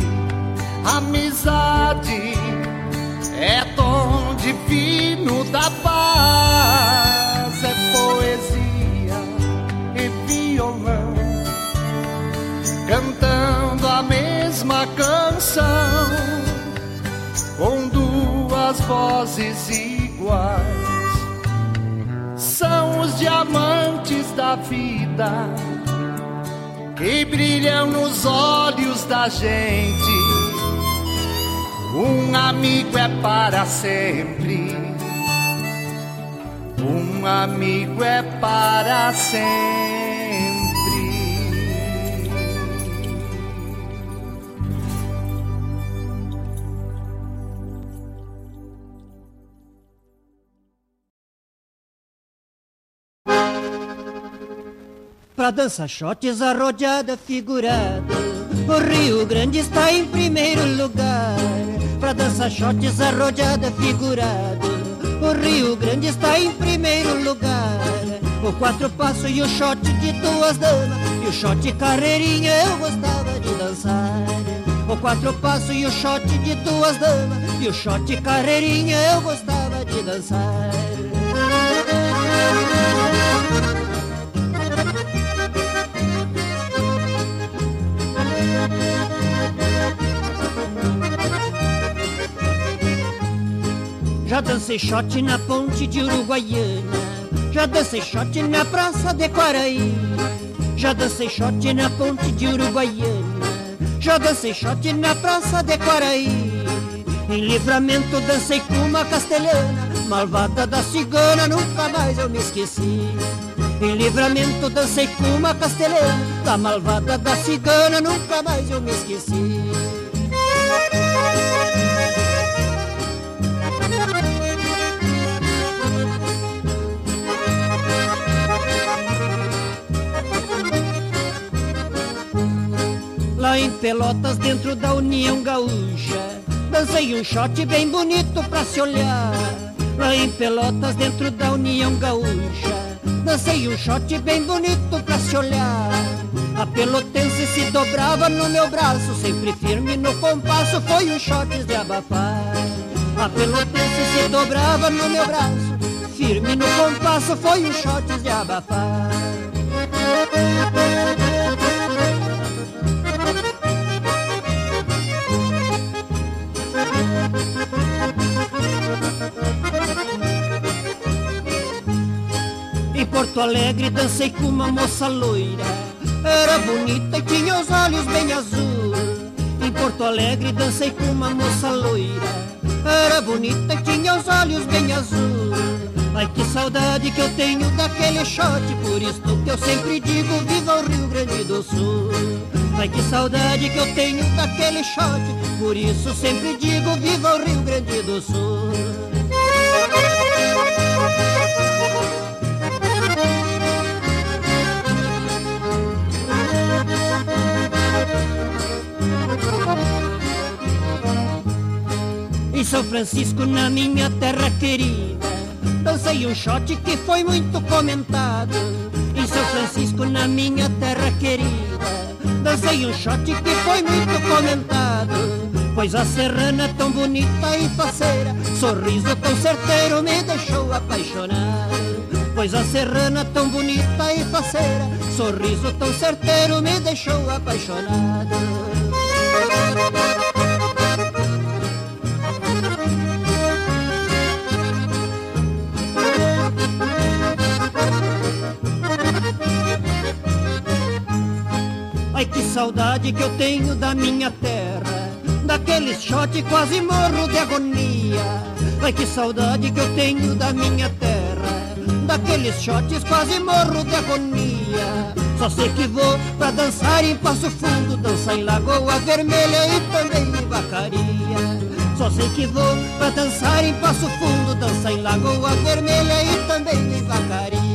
amizade, é divino da paz cantando a mesma canção com duas vozes iguais. São os diamantes da vida que brilham nos olhos da gente. Um amigo é para sempre. Um amigo é para sempre. Pra dançar shots arrojada figurada O Rio Grande está em primeiro lugar. Pra dançar shots arrojada figurada O Rio Grande está em primeiro lugar. O quatro passo e o shot de duas damas. E o shot carreirinha eu gostava de dançar. O quatro passo e o shot de duas damas. E o shot carreirinha eu gostava de dançar Já dancei shot na ponte de Uruguaiana. Já dancei shot na praça de Quaraí Já dancei shot na ponte de Uruguaiana. Já dancei shot na praça de Quaraí Em livramento dancei com uma castelhana. Malvada da cigana, nunca mais eu me esqueci. Em livramento dancei com uma castelhana. Da malvada da cigana, nunca mais eu me esqueci Lá em Pelotas, dentro da União Gaúcha, dancei um shot bem bonito pra se olhar. Lá em Pelotas, dentro da União Gaúcha, dancei um shot bem bonito pra se olhar. A pelotense se dobrava no meu braço, sempre firme no compasso, foi um shot de abafar. A pelotense se dobrava no meu braço, firme no compasso, foi um shot de abafar. Porto Alegre dancei com uma moça loira. Era bonita e tinha os olhos bem azul. Em Porto Alegre dancei com uma moça loira. Era bonita e tinha os olhos bem azul. Ai que saudade que eu tenho daquele shot Por isso que eu sempre digo viva o Rio Grande do Sul. Ai que saudade que eu tenho daquele shot Por isso sempre digo viva o Rio Grande do Sul São Francisco, na minha terra querida, dancei um shot que foi muito comentado. Em São Francisco, na minha terra querida, dancei um shot que foi muito comentado. Pois a serrana tão bonita e faceira, sorriso tão certeiro me deixou apaixonado. Pois a serrana tão bonita e faceira, sorriso tão certeiro me deixou apaixonado. Ai que saudade que eu tenho da minha terra Daqueles shot quase morro de agonia. Ai que saudade que eu tenho da minha terra Daqueles shots quase morro de agonia. Só sei que vou pra dançar em Passo Fundo Dançar em Lagoa Vermelha e também em Vacaria. Só sei que vou pra dançar em Passo Fundo Dançar em Lagoa Vermelha e também em Vacaria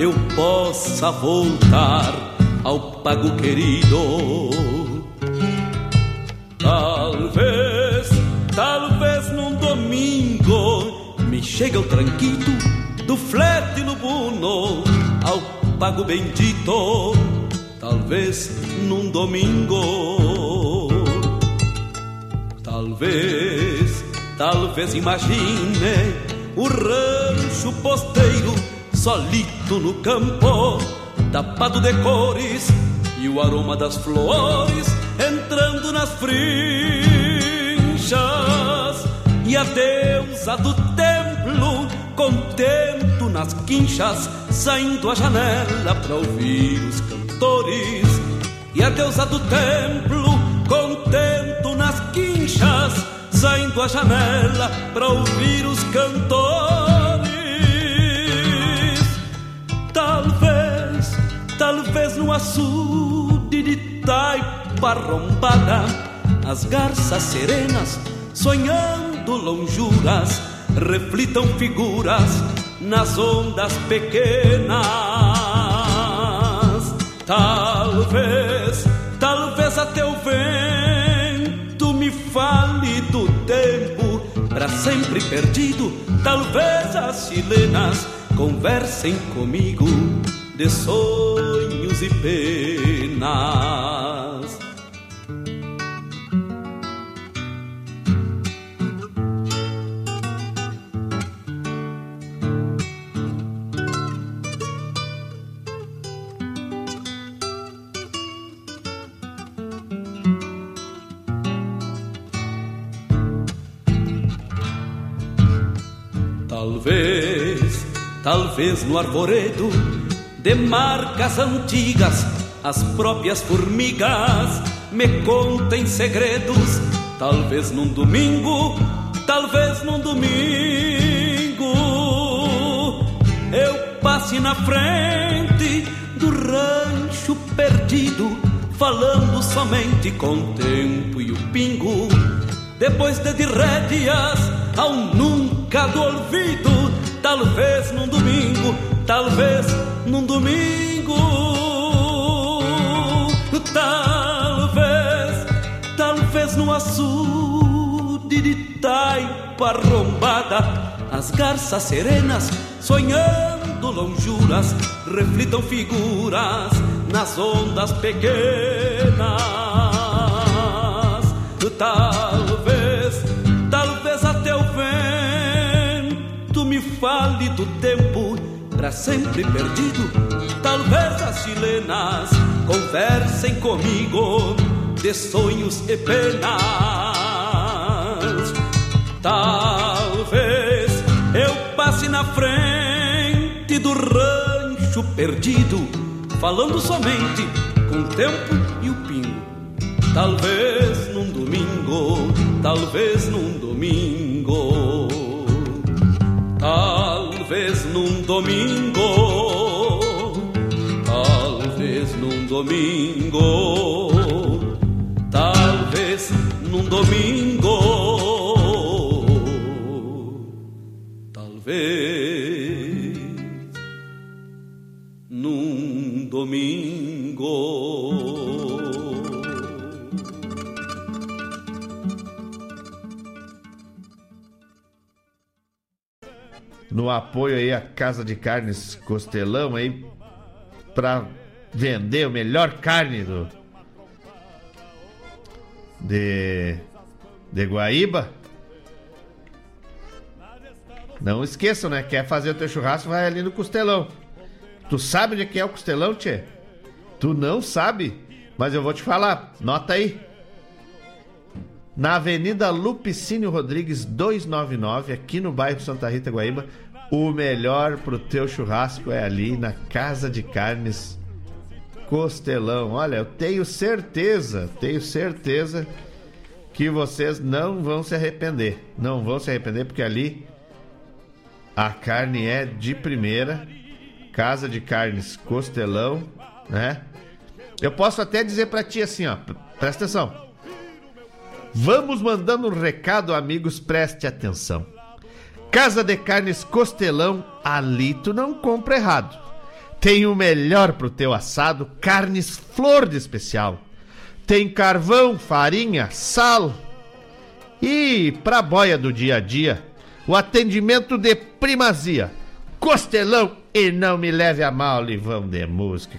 eu possa voltar ao pago querido. Talvez, talvez num domingo me chegue o tranquito do flete lubuno ao pago bendito. Talvez num domingo. Talvez, talvez imagine o rancho posteiro, solito no campo, tapado de cores, e o aroma das flores entrando nas frinchas. E a deusa do templo contento nas quinchas saindo à janela para ouvir os cantores. E a deusa do templo contento nas quinchas saindo à janela para ouvir os cantores talvez no açude de taipa rombada as garças serenas sonhando lonjuras reflitam figuras nas ondas pequenas. Talvez, talvez até o vento me fale do tempo para sempre perdido. Talvez as chilenas conversem comigo de sonhos e penas. Talvez, talvez no arvoredo de marcas antigas, as próprias formigas me contem segredos. Talvez num domingo, talvez num domingo, eu passe na frente do rancho perdido, falando somente com o tempo e o pingo. Depois de rédeas ao nunca do olvido, talvez num domingo, talvez num domingo, talvez, talvez no açude de taipa rombada, as garças serenas sonhando lonjuras reflitam figuras nas ondas pequenas. Talvez, talvez até o vento me fale do tempo para sempre perdido. Talvez as chilenas conversem comigo de sonhos e penas. Talvez eu passe na frente do rancho perdido, falando somente com o tempo e o pingo. Talvez num domingo, talvez num domingo, talvez num domingo, talvez num domingo, talvez num domingo. No apoio aí à Casa de Carnes Costelão aí para vender o melhor carne do de de Guaíba. Não esqueçam, né? Quer fazer o teu churrasco, vai ali no Costelão. Tu sabe onde é é o Costelão, tchê? Tu não sabe, mas eu vou te falar. Nota aí. Na Avenida Lupicínio Rodrigues 299, aqui no bairro Santa Rita Guaíba, o melhor pro teu churrasco é ali na Casa de Carnes Costelão. Olha, eu tenho certeza, tenho certeza que vocês não vão se arrepender. Não vão se arrepender porque ali a carne é de primeira. Casa de Carnes Costelão, né? Eu posso até dizer para ti assim, ó, presta atenção. Vamos mandando um recado, amigos, preste atenção. Casa de Carnes Costelão, ali tu não compra errado. Tem o melhor pro teu assado, carnes flor de especial. Tem carvão, farinha, sal. E pra boia do dia a dia, o atendimento de primazia. Costelão e não me leve a mal, Livão de música.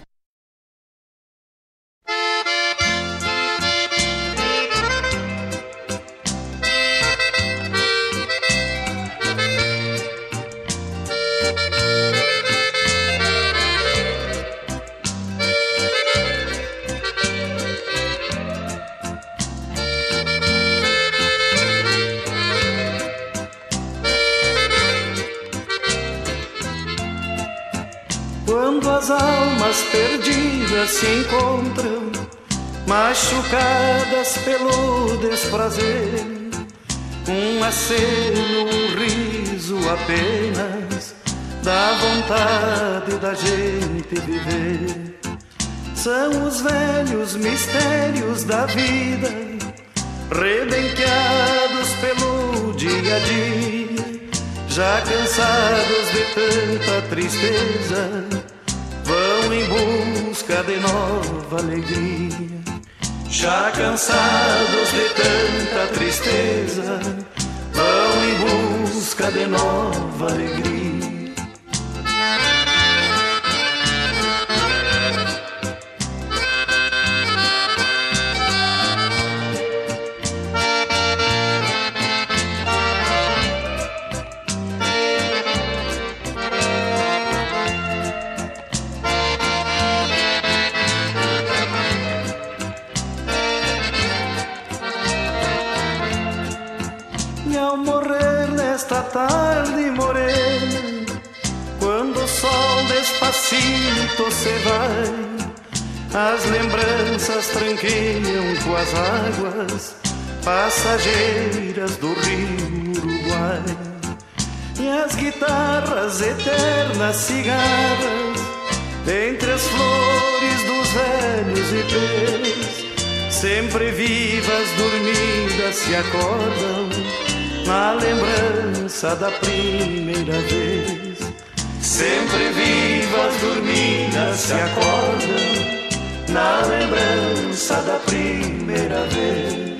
As almas perdidas se encontram, machucadas pelo desprazer. Um aceno, um riso apenas, da vontade da gente viver. São os velhos mistérios da vida, rebenqueados pelo dia a dia já cansados de tanta tristeza, em busca de nova alegria. Já cansados de tanta tristeza, vão em busca de nova alegria. Despacito se vai, as lembranças tranqueiam com as águas passageiras do rio Uruguai. E as guitarras eternas cigarras, entre as flores dos velhos ipês, sempre vivas, dormidas, se acordam na lembrança da primeira vez. Sempre vivas, dormidas, se acordam na lembrança da primeira vez.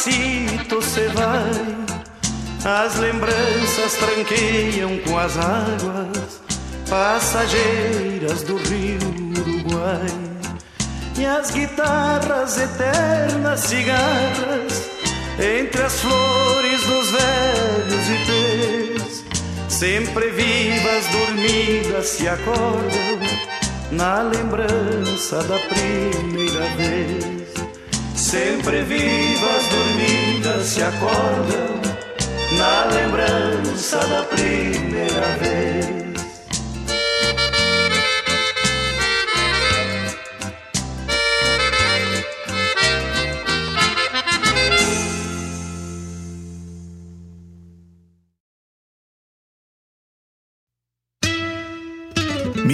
Despacito se vai, as lembranças tranqueiam com as águas passageiras do rio Uruguai. E as guitarras eternas cigarras entre as flores dos velhos ipês, sempre vivas, dormidas, se acordam na lembrança da primeira vez. Sempre vivas, dormidas, se acordam na lembrança da primeira vez.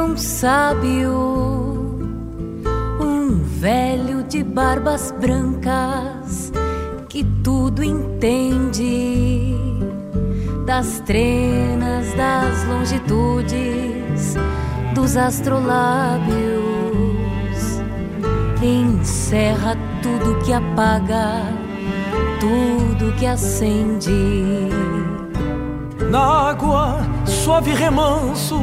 Um sábio, um velho de barbas brancas que tudo entende das trenas, das longitudes, dos astrolábios. Encerra tudo que apaga, tudo que acende. Na água, suave remanso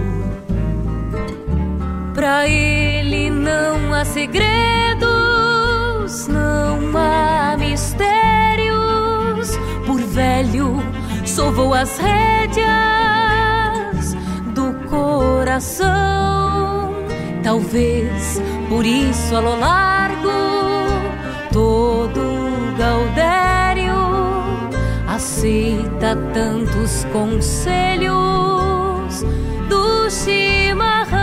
Pra ele não há segredos, não há mistérios. Por velho, sovou as rédeas do coração. Talvez por isso, a lo largo, todo Gaudério aceita tantos conselhos do chimarrão.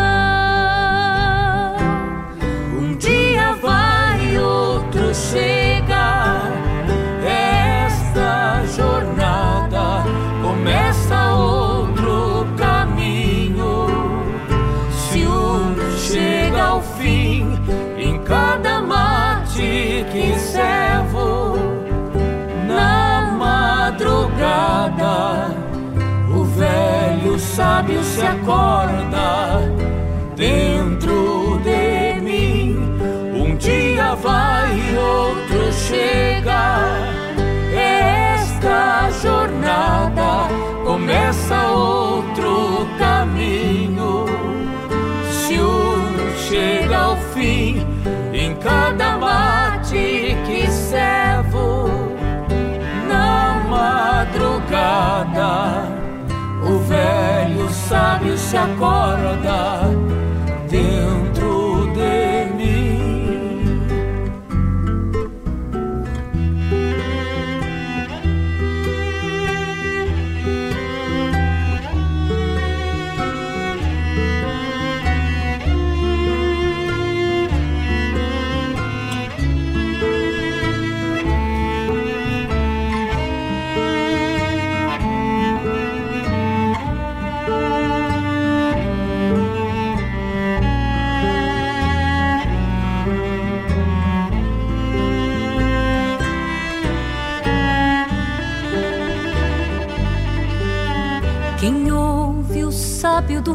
Sábio se acorda dentro de mim. Um dia vai, outro chega. Esta jornada começa outro caminho. Se um chega ao fim, em cada mate que servo, na madrugada, o velho sábio se acorda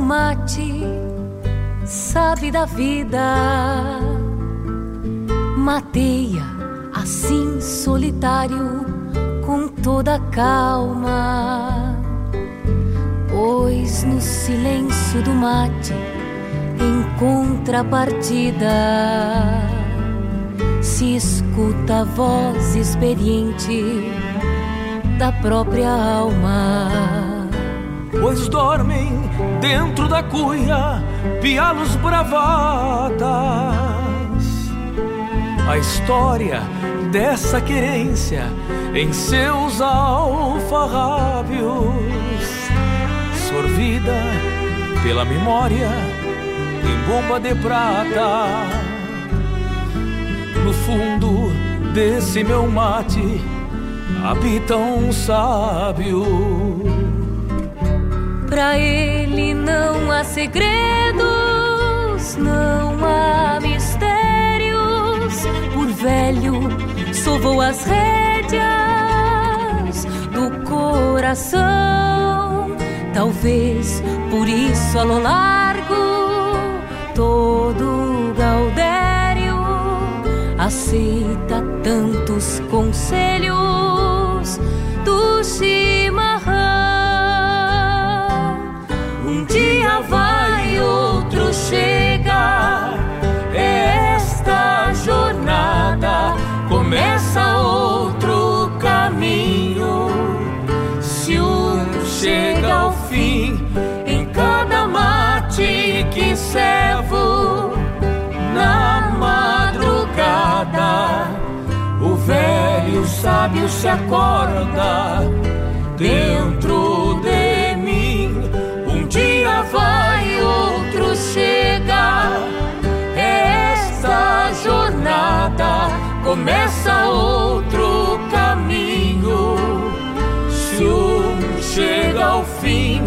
mate sabe da vida. Mateia assim solitário com toda calma. Pois no silêncio do mate encontra partida. Se escuta a voz experiente da própria alma. Pois dormem dentro da cuia pialos bravatas. A história dessa querência em seus alfarrábios, sorvida pela memória em bomba de prata. No fundo desse meu mate habita um sábio. Pra ele não há segredos, não há mistérios. Por velho, sovou as rédeas do coração. Talvez por isso, a lo largo, todo Gaudério aceita tantos conselhos chega. Esta jornada começa outro caminho. Se um chega ao fim, em cada mate que servo, na madrugada, o velho sábio se acorda dentro de mim. Um dia vai, chega. Esta jornada começa outro caminho. Se um chega ao fim,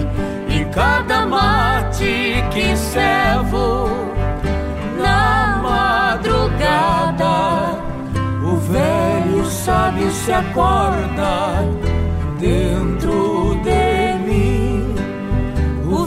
em cada mate que servo, na madrugada, o velho sábio se acorda dentro de mim. O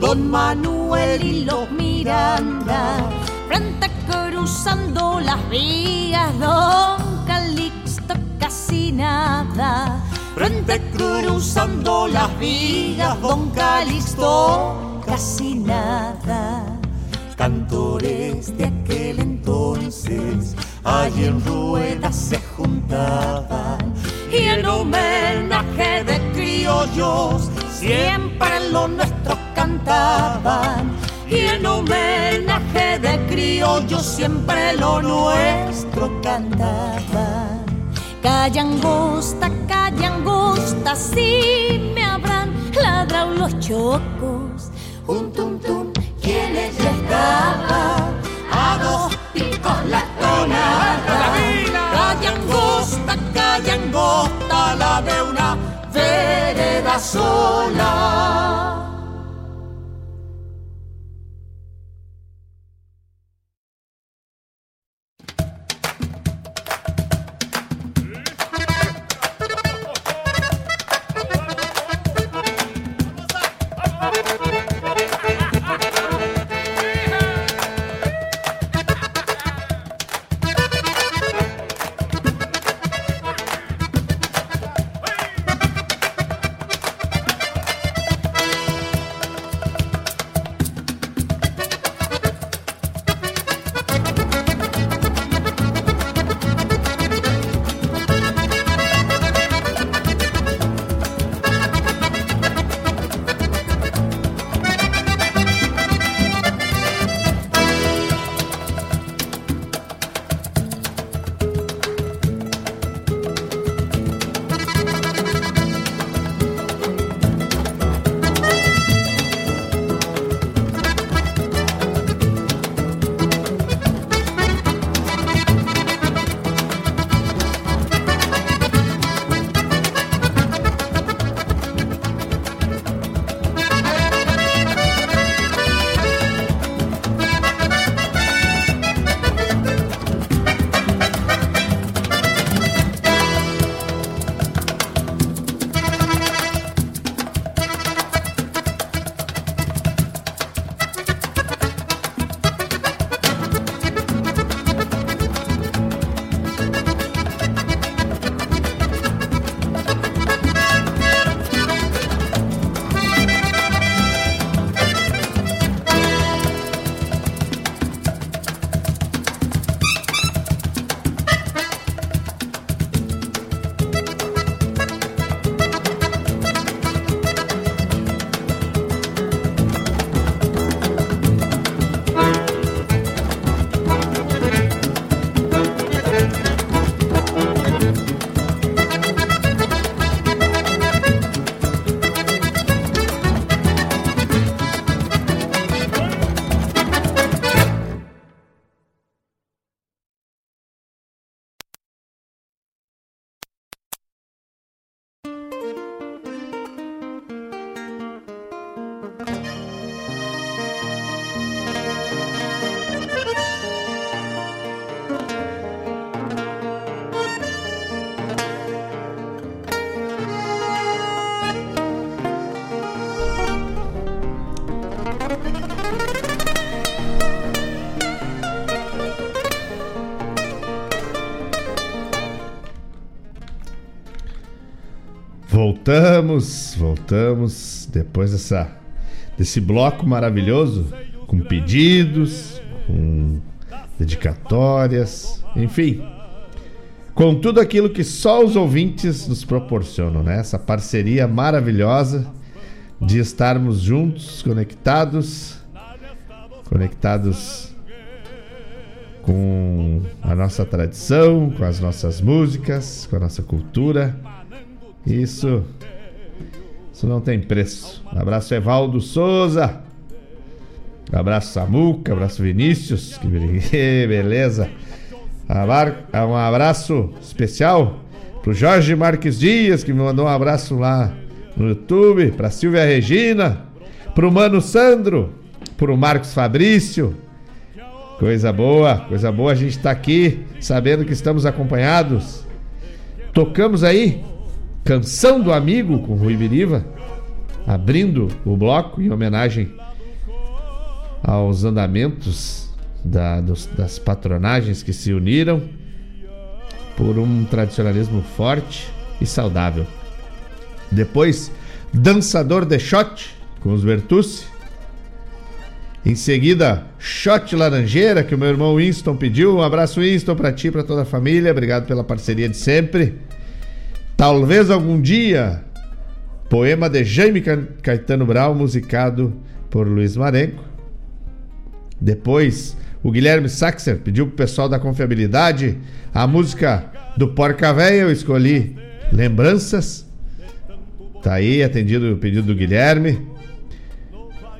Don Manuel y los Miranda, frente cruzando las vías, Don Calixto casi nada, frente cruzando las vías, Don Calixto casi nada. Cantores de aquel entonces, allí en ruedas se juntaban y en homenaje de criollos siempre lo nuestro cantaban y en homenaje de criollos siempre lo nuestro cantaban. Calla angosta, calla angosta, si me habrán ladrado los chocos. Un tum tum, quienes ya estaban a dos picos la tonada. Calla angosta, calla angosta, la de una sola. Voltamos, voltamos depois dessa desse bloco maravilhoso com pedidos, com dedicatórias, enfim, com tudo aquilo que só os ouvintes nos proporcionam, né? Essa parceria maravilhosa de estarmos juntos, conectados, conectados com a nossa tradição, com as nossas músicas, com a nossa cultura. Isso, isso não tem preço. Um abraço Evaldo Souza. Um abraço Samuca, um abraço Vinícius, que *laughs* beleza. Um abraço especial pro Jorge Marques Dias, que me mandou um abraço lá no YouTube, pra Silvia Regina, pro Mano Sandro, pro Marcos Fabrício. Coisa boa, coisa boa a gente tá aqui, sabendo que estamos acompanhados. Tocamos aí Canção do Amigo com Rui Biriva, abrindo o bloco em homenagem aos andamentos da, dos, das patronagens que se uniram por um tradicionalismo forte e saudável. Depois, Dançador de Shot com os Bertucci. Em seguida, Shot Laranjeira, que o meu irmão Winston pediu. Um abraço, Winston, para ti e para toda a família. Obrigado pela parceria de sempre. Talvez algum dia, poema de Jaime Caetano Brau, musicado por Luiz Marenco. Depois, o Guilherme Saxer pediu pro pessoal da confiabilidade a música do Porca Véia. Eu escolhi Lembranças. Tá aí, atendido o pedido do Guilherme.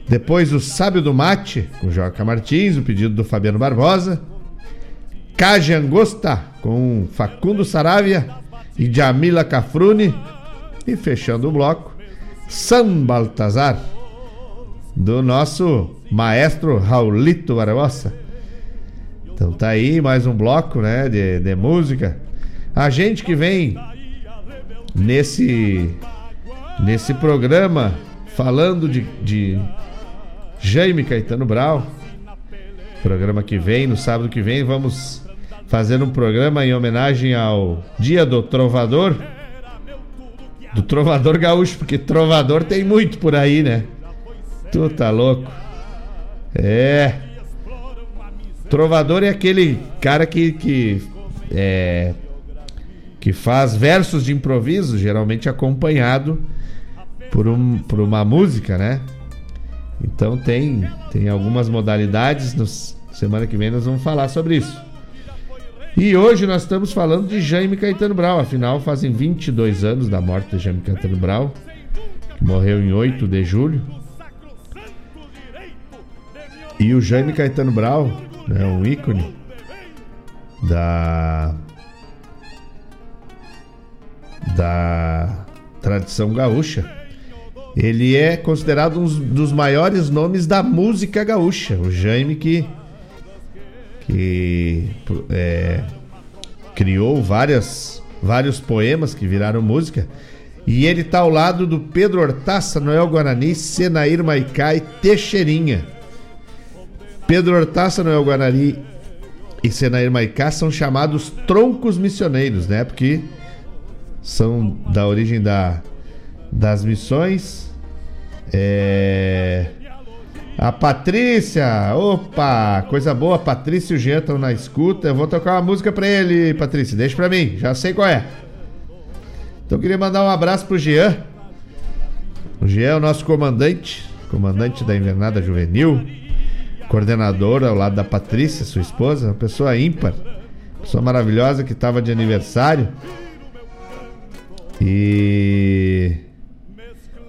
Depois o Sábio do Mate, com Joca Martins, o pedido do Fabiano Barbosa. Cage Angosta, com Facundo Saravia e Jamila Cafrune. E fechando o bloco, Sam Baltazar, do nosso maestro Raulito Barbosa. Então tá aí mais um bloco né, de, de música. A gente que vem nesse, nesse programa falando de, de Jaime Caetano Brau. Programa que vem, no sábado que vem, vamos fazer um programa em homenagem ao Dia do Trovador. Do Trovador Gaúcho, porque Trovador tem muito por aí, né? Tu tá louco. É. Trovador é aquele cara que, que é, que faz versos de improviso, geralmente acompanhado por, um, por uma música, né? Então tem, tem algumas modalidades. Nos, semana que vem nós vamos falar sobre isso. E hoje nós estamos falando de Jaime Caetano Brau. Afinal, fazem 22 anos da morte de Jaime Caetano Brau, que morreu em 8 de julho. E o Jaime Caetano Brau, né, um ícone da da tradição gaúcha. Ele é considerado um dos maiores nomes da música gaúcha. O Jaime que, que é, criou várias, vários poemas que viraram música. E ele está ao lado do Pedro Hortaça, Noel Guarani, Senair Maicá e Teixeirinha. Pedro Hortaça, Noel Guarani e Senair Maicá são chamados troncos missioneiros, né? Porque são da origem da, das missões. É... A Patrícia, opa, coisa boa, Patrícia e o Jean estão na escuta. Eu vou tocar uma música pra ele, Patrícia, deixa pra mim, já sei qual é. Então eu queria mandar um abraço pro Jean. O Jean é o nosso comandante, comandante da Invernada Juvenil, coordenador ao lado da Patrícia, sua esposa, uma pessoa ímpar, pessoa maravilhosa que estava de aniversário. E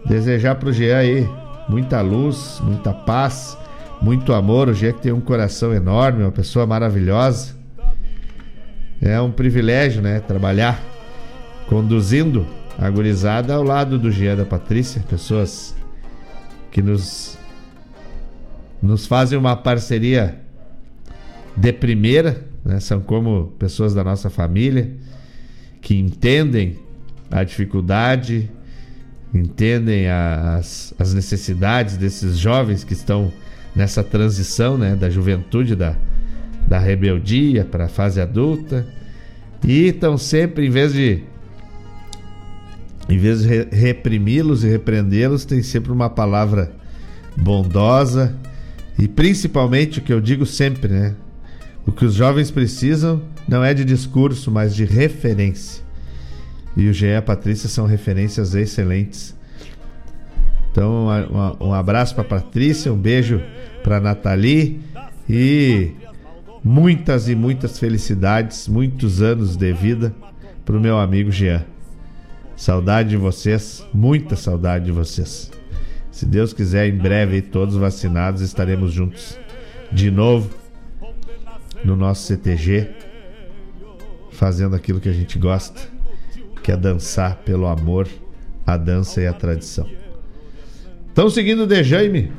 desejar pro Jean aí muita luz, muita paz, muito amor. O que tem um coração enorme, uma pessoa maravilhosa. É um privilégio, né? Trabalhar conduzindo a gurizada ao lado do Jean da Patrícia, pessoas que nos nos fazem uma parceria de primeira, né? São como pessoas da nossa família que entendem a dificuldade, entendem as, as necessidades desses jovens que estão nessa transição né, da juventude, da, da rebeldia para a fase adulta. E estão sempre, em vez de em vez de re reprimi-los e repreendê-los, tem sempre uma palavra bondosa e principalmente o que eu digo sempre, né? O que os jovens precisam não é de discurso, mas de referência. E o Jean e a Patrícia são referências excelentes. Então, um, um abraço para Patrícia, um beijo para Nathalie e muitas e muitas felicidades, muitos anos de vida para o meu amigo Jean. Saudade de vocês, muita saudade de vocês. Se Deus quiser, em breve, todos vacinados, estaremos juntos de novo no nosso CTG, fazendo aquilo que a gente gosta, que é dançar pelo amor, a dança e a tradição. Então, seguindo de Jaime,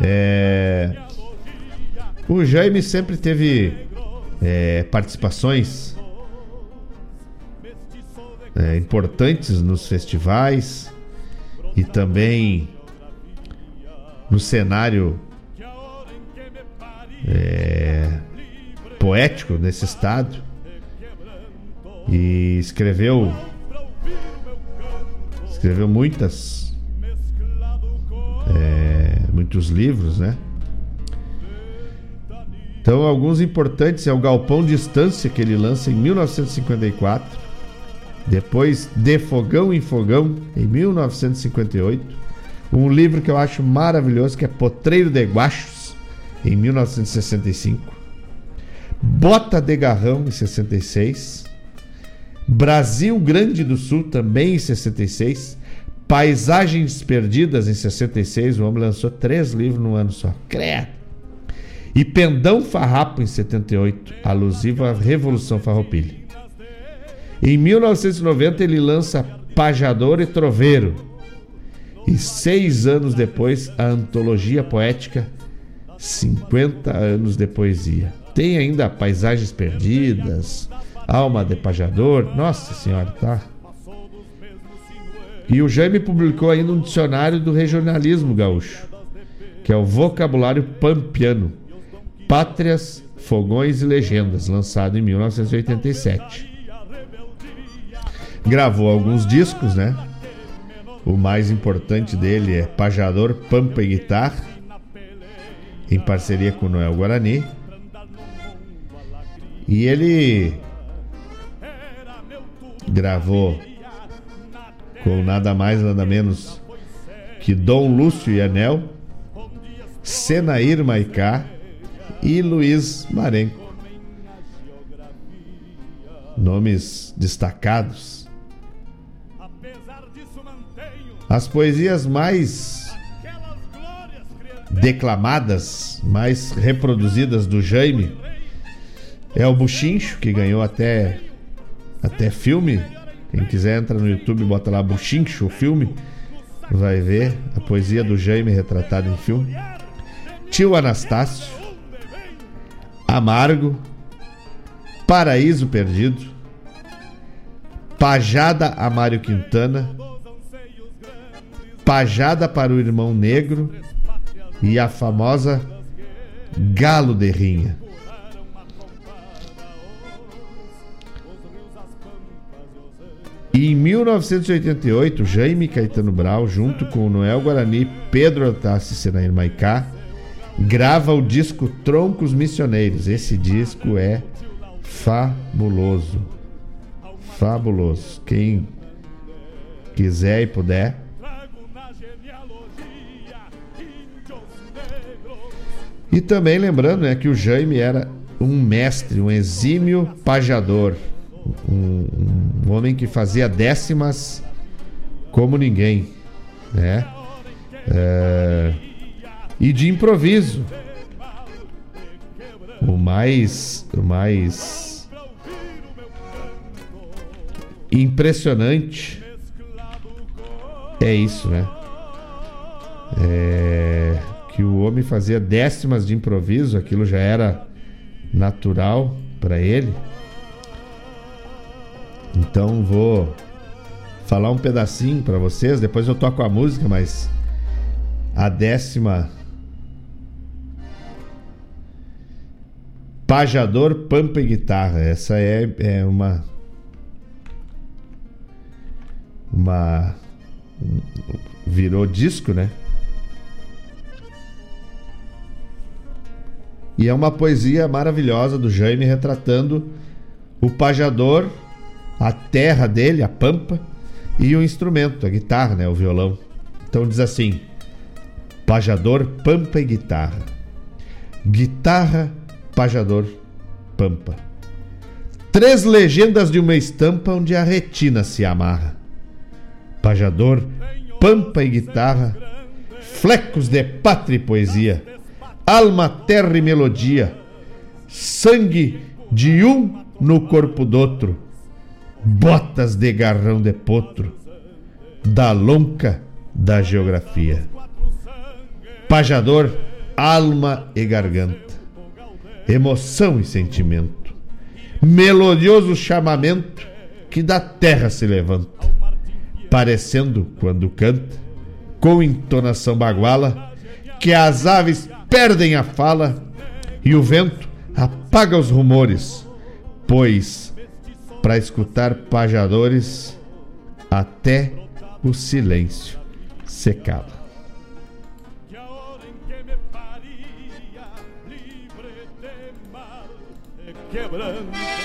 é... o Jaime sempre teve é, participações é, importantes nos festivais e também no cenário é, poético nesse estado e escreveu escreveu muitas é, muitos livros, né? Então alguns importantes é o Galpão Distância que ele lança em 1954, depois De Fogão em Fogão em 1958, um livro que eu acho maravilhoso que é Potreiro de Guachos em 1965. Bota de Garrão em 66, Brasil Grande do Sul também em 66, Paisagens Perdidas em 66, o homem lançou três livros no ano só. Credo! E Pendão Farrapo em 78, alusivo à Revolução Farroupilha. Em 1990 ele lança Pajador e Troveiro. E seis anos depois, a antologia poética 50 anos de poesia. Tem ainda Paisagens Perdidas, Alma de Pajador. Nossa Senhora, tá? E o Jaime publicou ainda um dicionário do regionalismo gaúcho, que é o Vocabulário Pampiano, Pátrias, Fogões e Legendas, lançado em 1987. Gravou alguns discos, né? O mais importante dele é Pajador Pampa e Guitarra, em parceria com Noel Guarani. E ele gravou com nada mais nada menos que Dom Lúcio e Anel, Senair Maicá e Luiz Marenco. Nomes destacados. As poesias mais declamadas, mais reproduzidas do Jaime é o Buchincho, que ganhou até até filme. Quem quiser entra no YouTube, bota lá Buchincho, o filme, vai ver a poesia do Jaime retratada em filme. Tio Anastácio, Amargo, Paraíso Perdido, Pajada a Mário Quintana, Pajada para o Irmão Negro e a famosa Galo de Rinha. E em 1988, Jaime Caetano Brau, junto com Noel Guarani, Pedro Altassi e Senair Maicá, grava o disco Troncos Missioneiros. Esse disco é fabuloso. Fabuloso. Quem quiser e puder. E também lembrando né, que o Jaime era um mestre, um exímio pajador um, um homem que fazia décimas como ninguém, né? É, e de improviso. O mais, o mais impressionante é isso, né? É, que o homem fazia décimas de improviso, aquilo já era natural para ele. Então vou falar um pedacinho para vocês, depois eu toco a música, mas a décima Pajador, Pampa e Guitarra. Essa é, é uma uma virou disco, né? E é uma poesia maravilhosa do Jaime retratando o pajador, a terra dele, a pampa, e o instrumento, a guitarra, né, o violão. Então diz assim: Pajador, pampa e guitarra. Guitarra, pajador, pampa. Três legendas de uma estampa onde a retina se amarra. Pajador, pampa e guitarra, flecos de pátria e poesia, alma, terra e melodia, sangue de um no corpo do outro, botas de garrão de potro, da lonca da geografia. Pajador, alma e garganta, emoção e sentimento, melodioso chamamento que da terra se levanta, parecendo, quando canta, com entonação baguala, que as aves perdem a fala e o vento apaga os rumores, pois para escutar pajadores até o silêncio se cala. Quebrando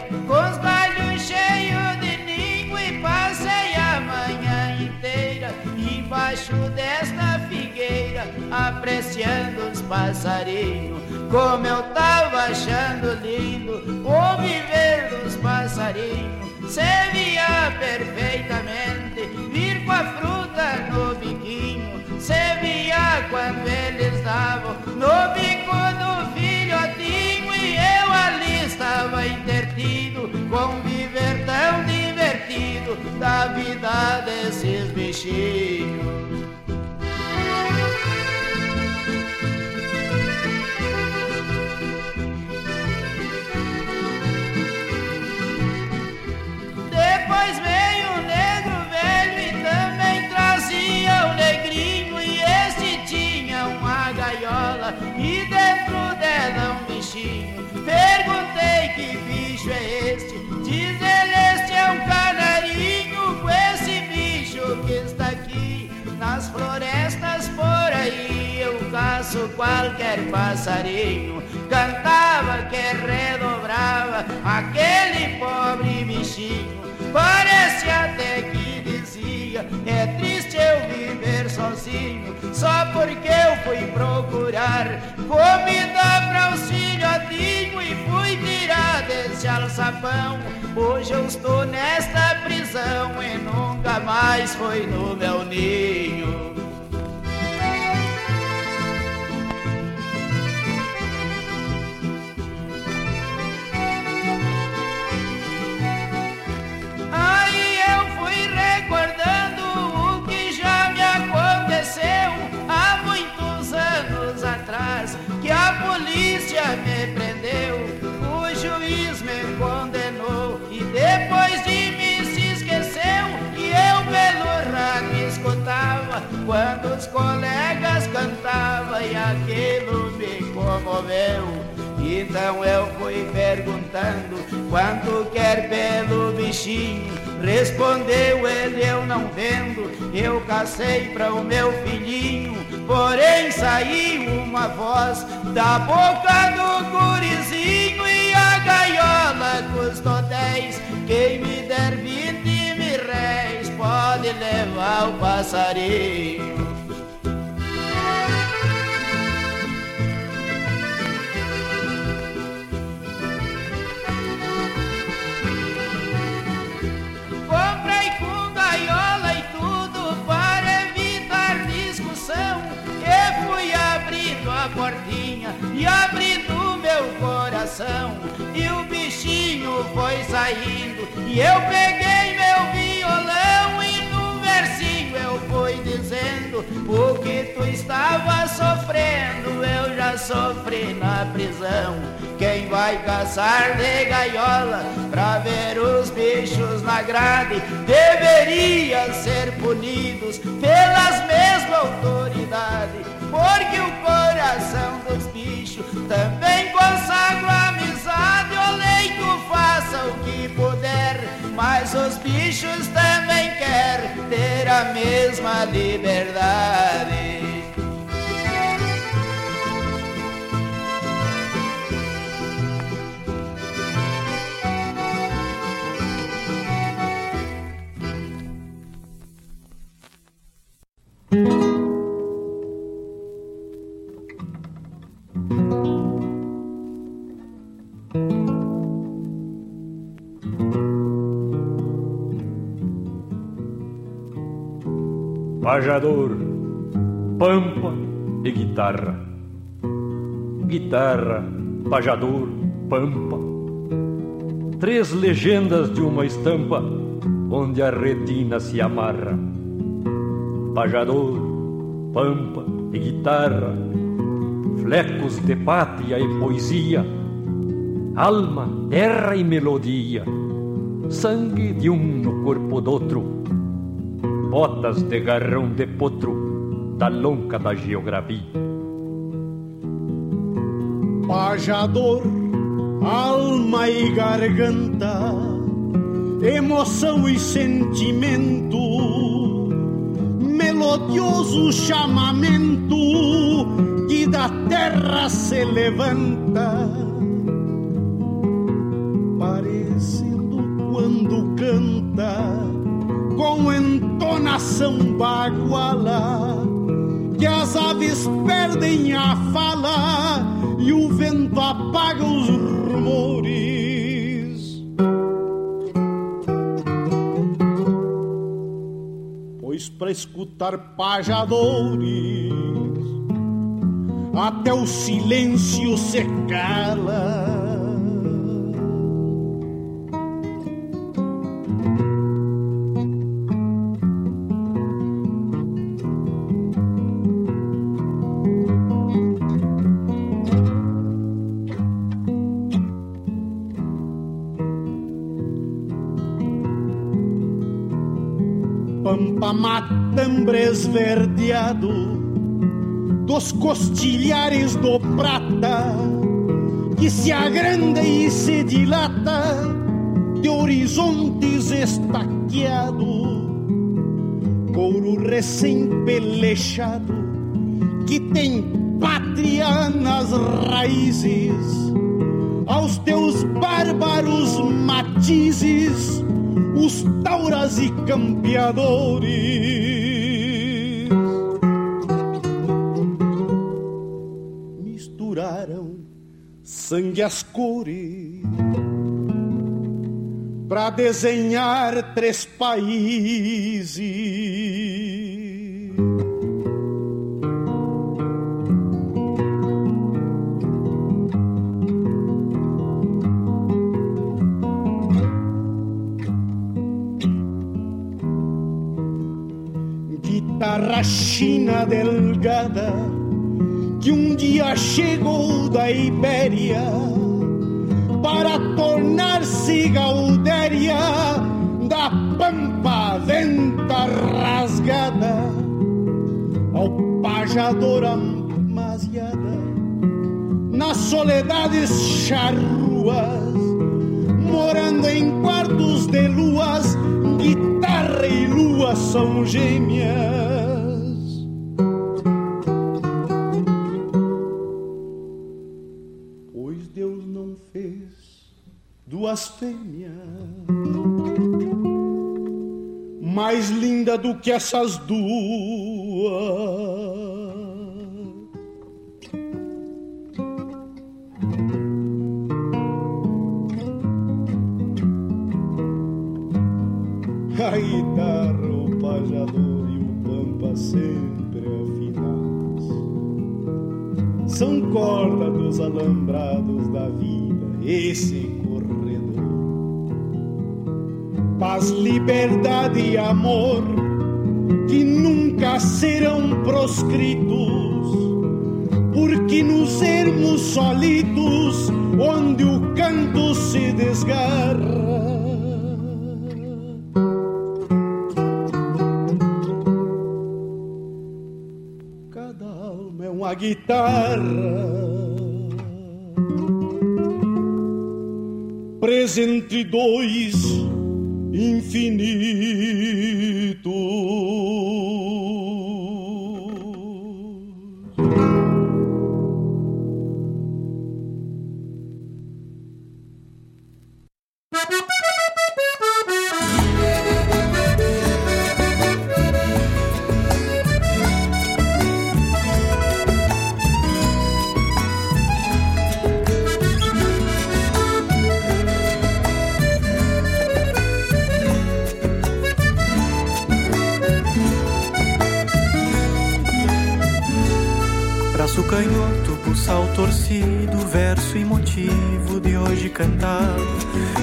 com os galhos cheios de ninho e passei a manhã inteira embaixo desta figueira apreciando os passarinhos como eu tava achando lindo o viver dos passarinhos. Se via perfeitamente vir com a fruta no biquinho se via quando eles davam no bico do estava intertido com viver tão divertido da vida desses bichinhos. Florestas por aí. Eu caço qualquer passarinho, cantava que redobrava aquele pobre bichinho. Parece até que dizia: É triste eu viver sozinho, só porque eu fui procurar comida para os filhotinhos e fui tirar desse alçapão. Hoje eu estou nesta prisão e nunca mais foi no meu ninho. Quando os colegas cantavam e aquilo me comoveu. Então eu fui perguntando quanto quer pelo bichinho. Respondeu ele, eu não vendo. Eu cacei para o meu filhinho. Porém saiu uma voz da boca do gurizinho e a gaiola custou dez. Quem me der vinte pode levar o passarinho. Comprei com gaiola e tudo para evitar discussão. E fui abrindo a portinha e abrindo meu coração. E o bichinho foi saindo e eu peguei meu violão fui dizendo o que tu estava sofrendo eu já sofri na prisão. Quem vai caçar de gaiola pra ver os bichos na grade deveria ser punidos pelas mesmas autoridades, porque o coração dos bichos também consagra amizade. O leito faça o que puder, mas os bichos também querem ter a mesma liberdade. Pajador, pampa e guitarra. Guitarra, pajador, pampa. Três legendas de uma estampa onde a retina se amarra. Pajador, pampa e guitarra, flecos de pátria e poesia, alma, terra e melodia, sangue de um no corpo do outro botas de garrão de potro da lonca da geografia. Pajador, alma e garganta, emoção e sentimento, melodioso chamamento que da terra se levanta, parecendo quando canta com entonação baguala, que as aves perdem a fala e o vento apaga os rumores. Pois para escutar pajadores, até o silêncio se cala. Matambre esverdeado dos costilhares do prata que se agranda e se dilata de horizontes estaqueado, couro recém-pelechado que tem pátria nas raízes, aos teus bárbaros matizes os tauras e campeadores. Misturaram sangue as cores para desenhar três países. China delgada que um dia chegou da Ibéria para tornar-se gaudéria da pampa venta rasgada ao pajador amasiada nas soledades charruas morando em quartos de luas guitarra e são gêmeas duas fêmeas, mais linda do que essas duas. A e o pampa sempre afinados são corda dos alambrados da vida. Esse corredor paz, liberdade e amor que nunca serão proscritos, porque nos ermos solitos, onde o canto se desgarra. Uma guitarra. Presa entre dois infinitos. Canhoto, pulsal torcido, verso e motivo de hoje cantado.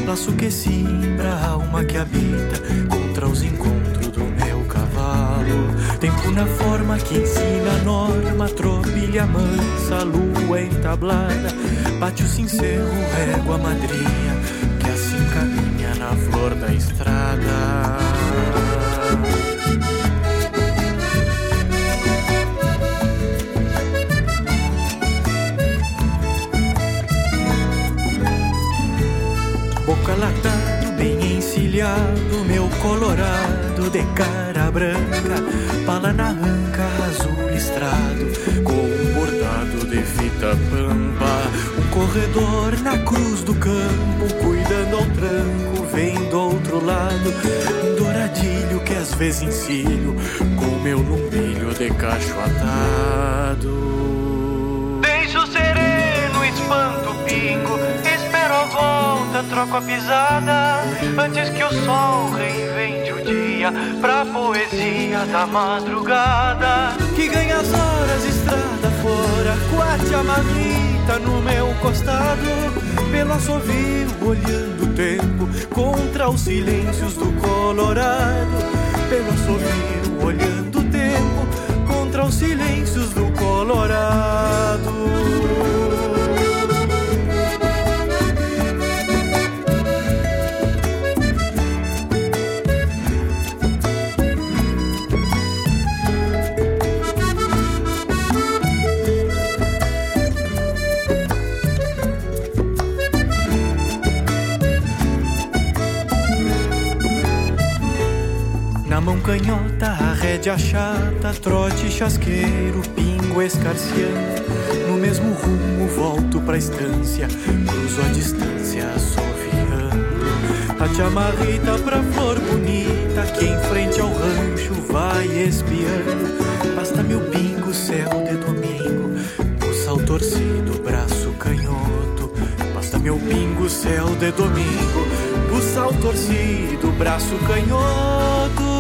Laço que simbra a alma que habita contra os encontros do meu cavalo. Tempo na forma que ensina a norma, tropilha mansa, lua entablada. Bate o sincero, régua madrinha, que assim caminha na flor da estrada. Latado, bem encilhado, meu colorado de cara branca, pala na anca, azul listrado, com um bordado de fita pampa, um corredor na cruz do campo, cuidando ao tranco, vem do outro lado, um douradilho que às vezes encilho, com meu lumbilho de cacho atado. Volta, troco a pisada, antes que o sol reinvente o dia, pra poesia da madrugada. Que ganha as horas estrada fora, quate a marmita no meu costado, pelo assovio olhando o tempo contra os silêncios do Colorado, pelo assovio olhando o tempo contra os silêncios do Colorado. Canhota, a rédea chata, trote chasqueiro, pingo escarciando. No mesmo rumo, volto pra estância, cruzo a distância, assoviando. A chamarrita pra flor bonita, que em frente ao rancho vai espiando. Basta meu pingo, céu de domingo, buçal torcido, braço canhoto. Basta meu pingo, céu de domingo, buçal torcido, braço canhoto.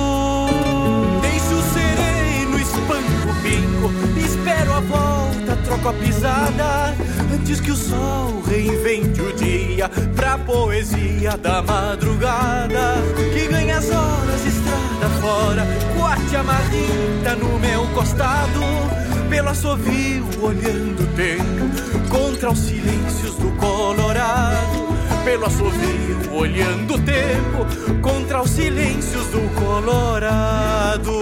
Espero a volta, troco a pisada. Antes que o sol reinvente o dia, pra poesia da madrugada. Que ganha as horas, estrada fora, corte a marrita no meu costado. Pelo assovio, olhando o tempo, contra os silêncios do Colorado pelo assovio, olhando o tempo contra os silêncios do Colorado.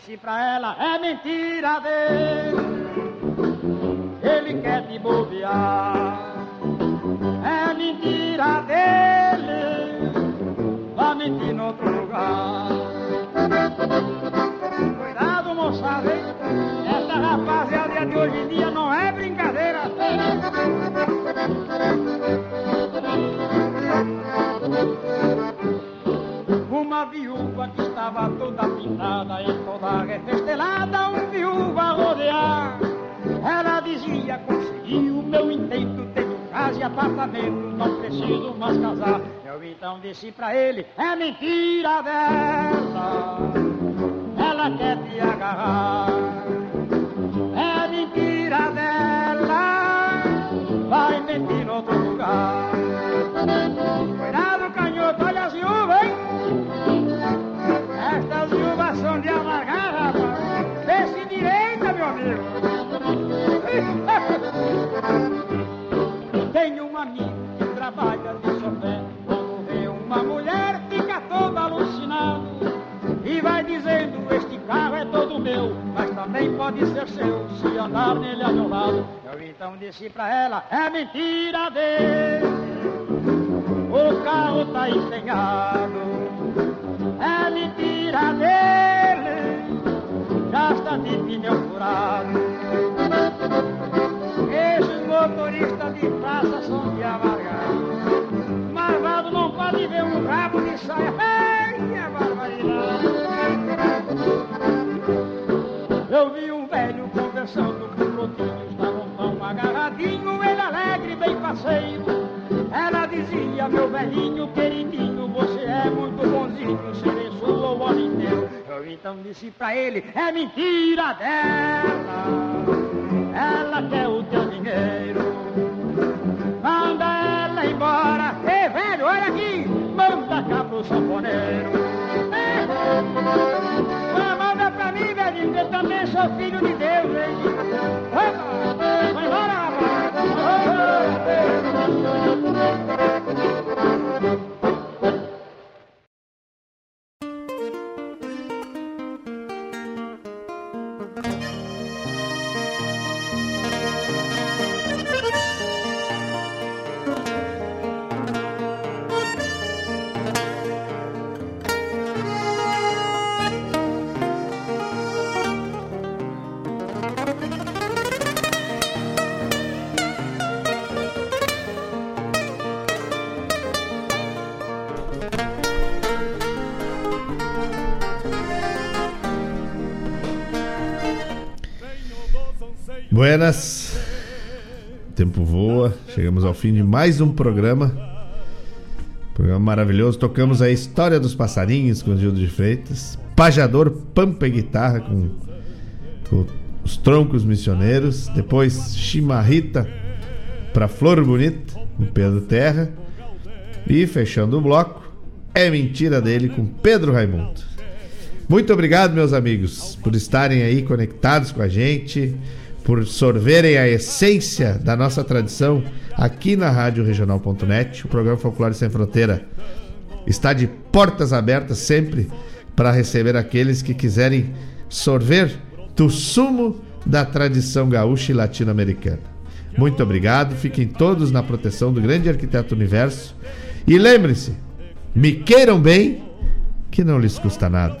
Disse pra ela: É mentira dele, ele quer te bobear. É mentira dele, vai mentir em outro toda pintada e toda refestelada, um viúva rodear. Ela dizia, consegui o meu intento, tenho casa e apartamento, não preciso mais casar. Eu então disse pra ele, é mentira dela, ela quer te agarrar. Seu se andar nele ao meu lado. Eu então disse pra ela: É mentira dele. O carro tá empenhado. É mentira dele. Já está de pneu furado. Esses motoristas de praça são de amargar. Marvado não pode ver um rabo de saia. Eu vi um velho conversando com o Clotinho, estavam tão agarradinho, ele alegre, bem passeio. Ela dizia, meu velhinho queridinho, você é muito bonzinho, serei sua o ano inteiro. Eu então disse pra ele, é mentira dela, ela quer o teu dinheiro. Manda ela embora, ei velho, olha aqui, manda cá pro sanfoneiro. Velhinho, que eu também sou filho de Deus, hein? Opa, vai embora, rapaz. Buenas. O tempo voa. Chegamos ao fim de mais um programa. Programa maravilhoso. Tocamos a história dos passarinhos com o Gildo de Freitas. Pajador, pampa e guitarra com, com os troncos missioneiros. Depois, chimarrita para Flor Bonita, com Pedro Terra. E fechando o bloco, é mentira dele com Pedro Raimundo. Muito obrigado, meus amigos, por estarem aí conectados com a gente por sorverem a essência da nossa tradição aqui na Rádio Regional.net. O programa Folclore Sem Fronteira está de portas abertas sempre para receber aqueles que quiserem sorver do sumo da tradição gaúcha e latino-americana. Muito obrigado, fiquem todos na proteção do grande arquiteto universo e lembrem-se, me queiram bem, que não lhes custa nada.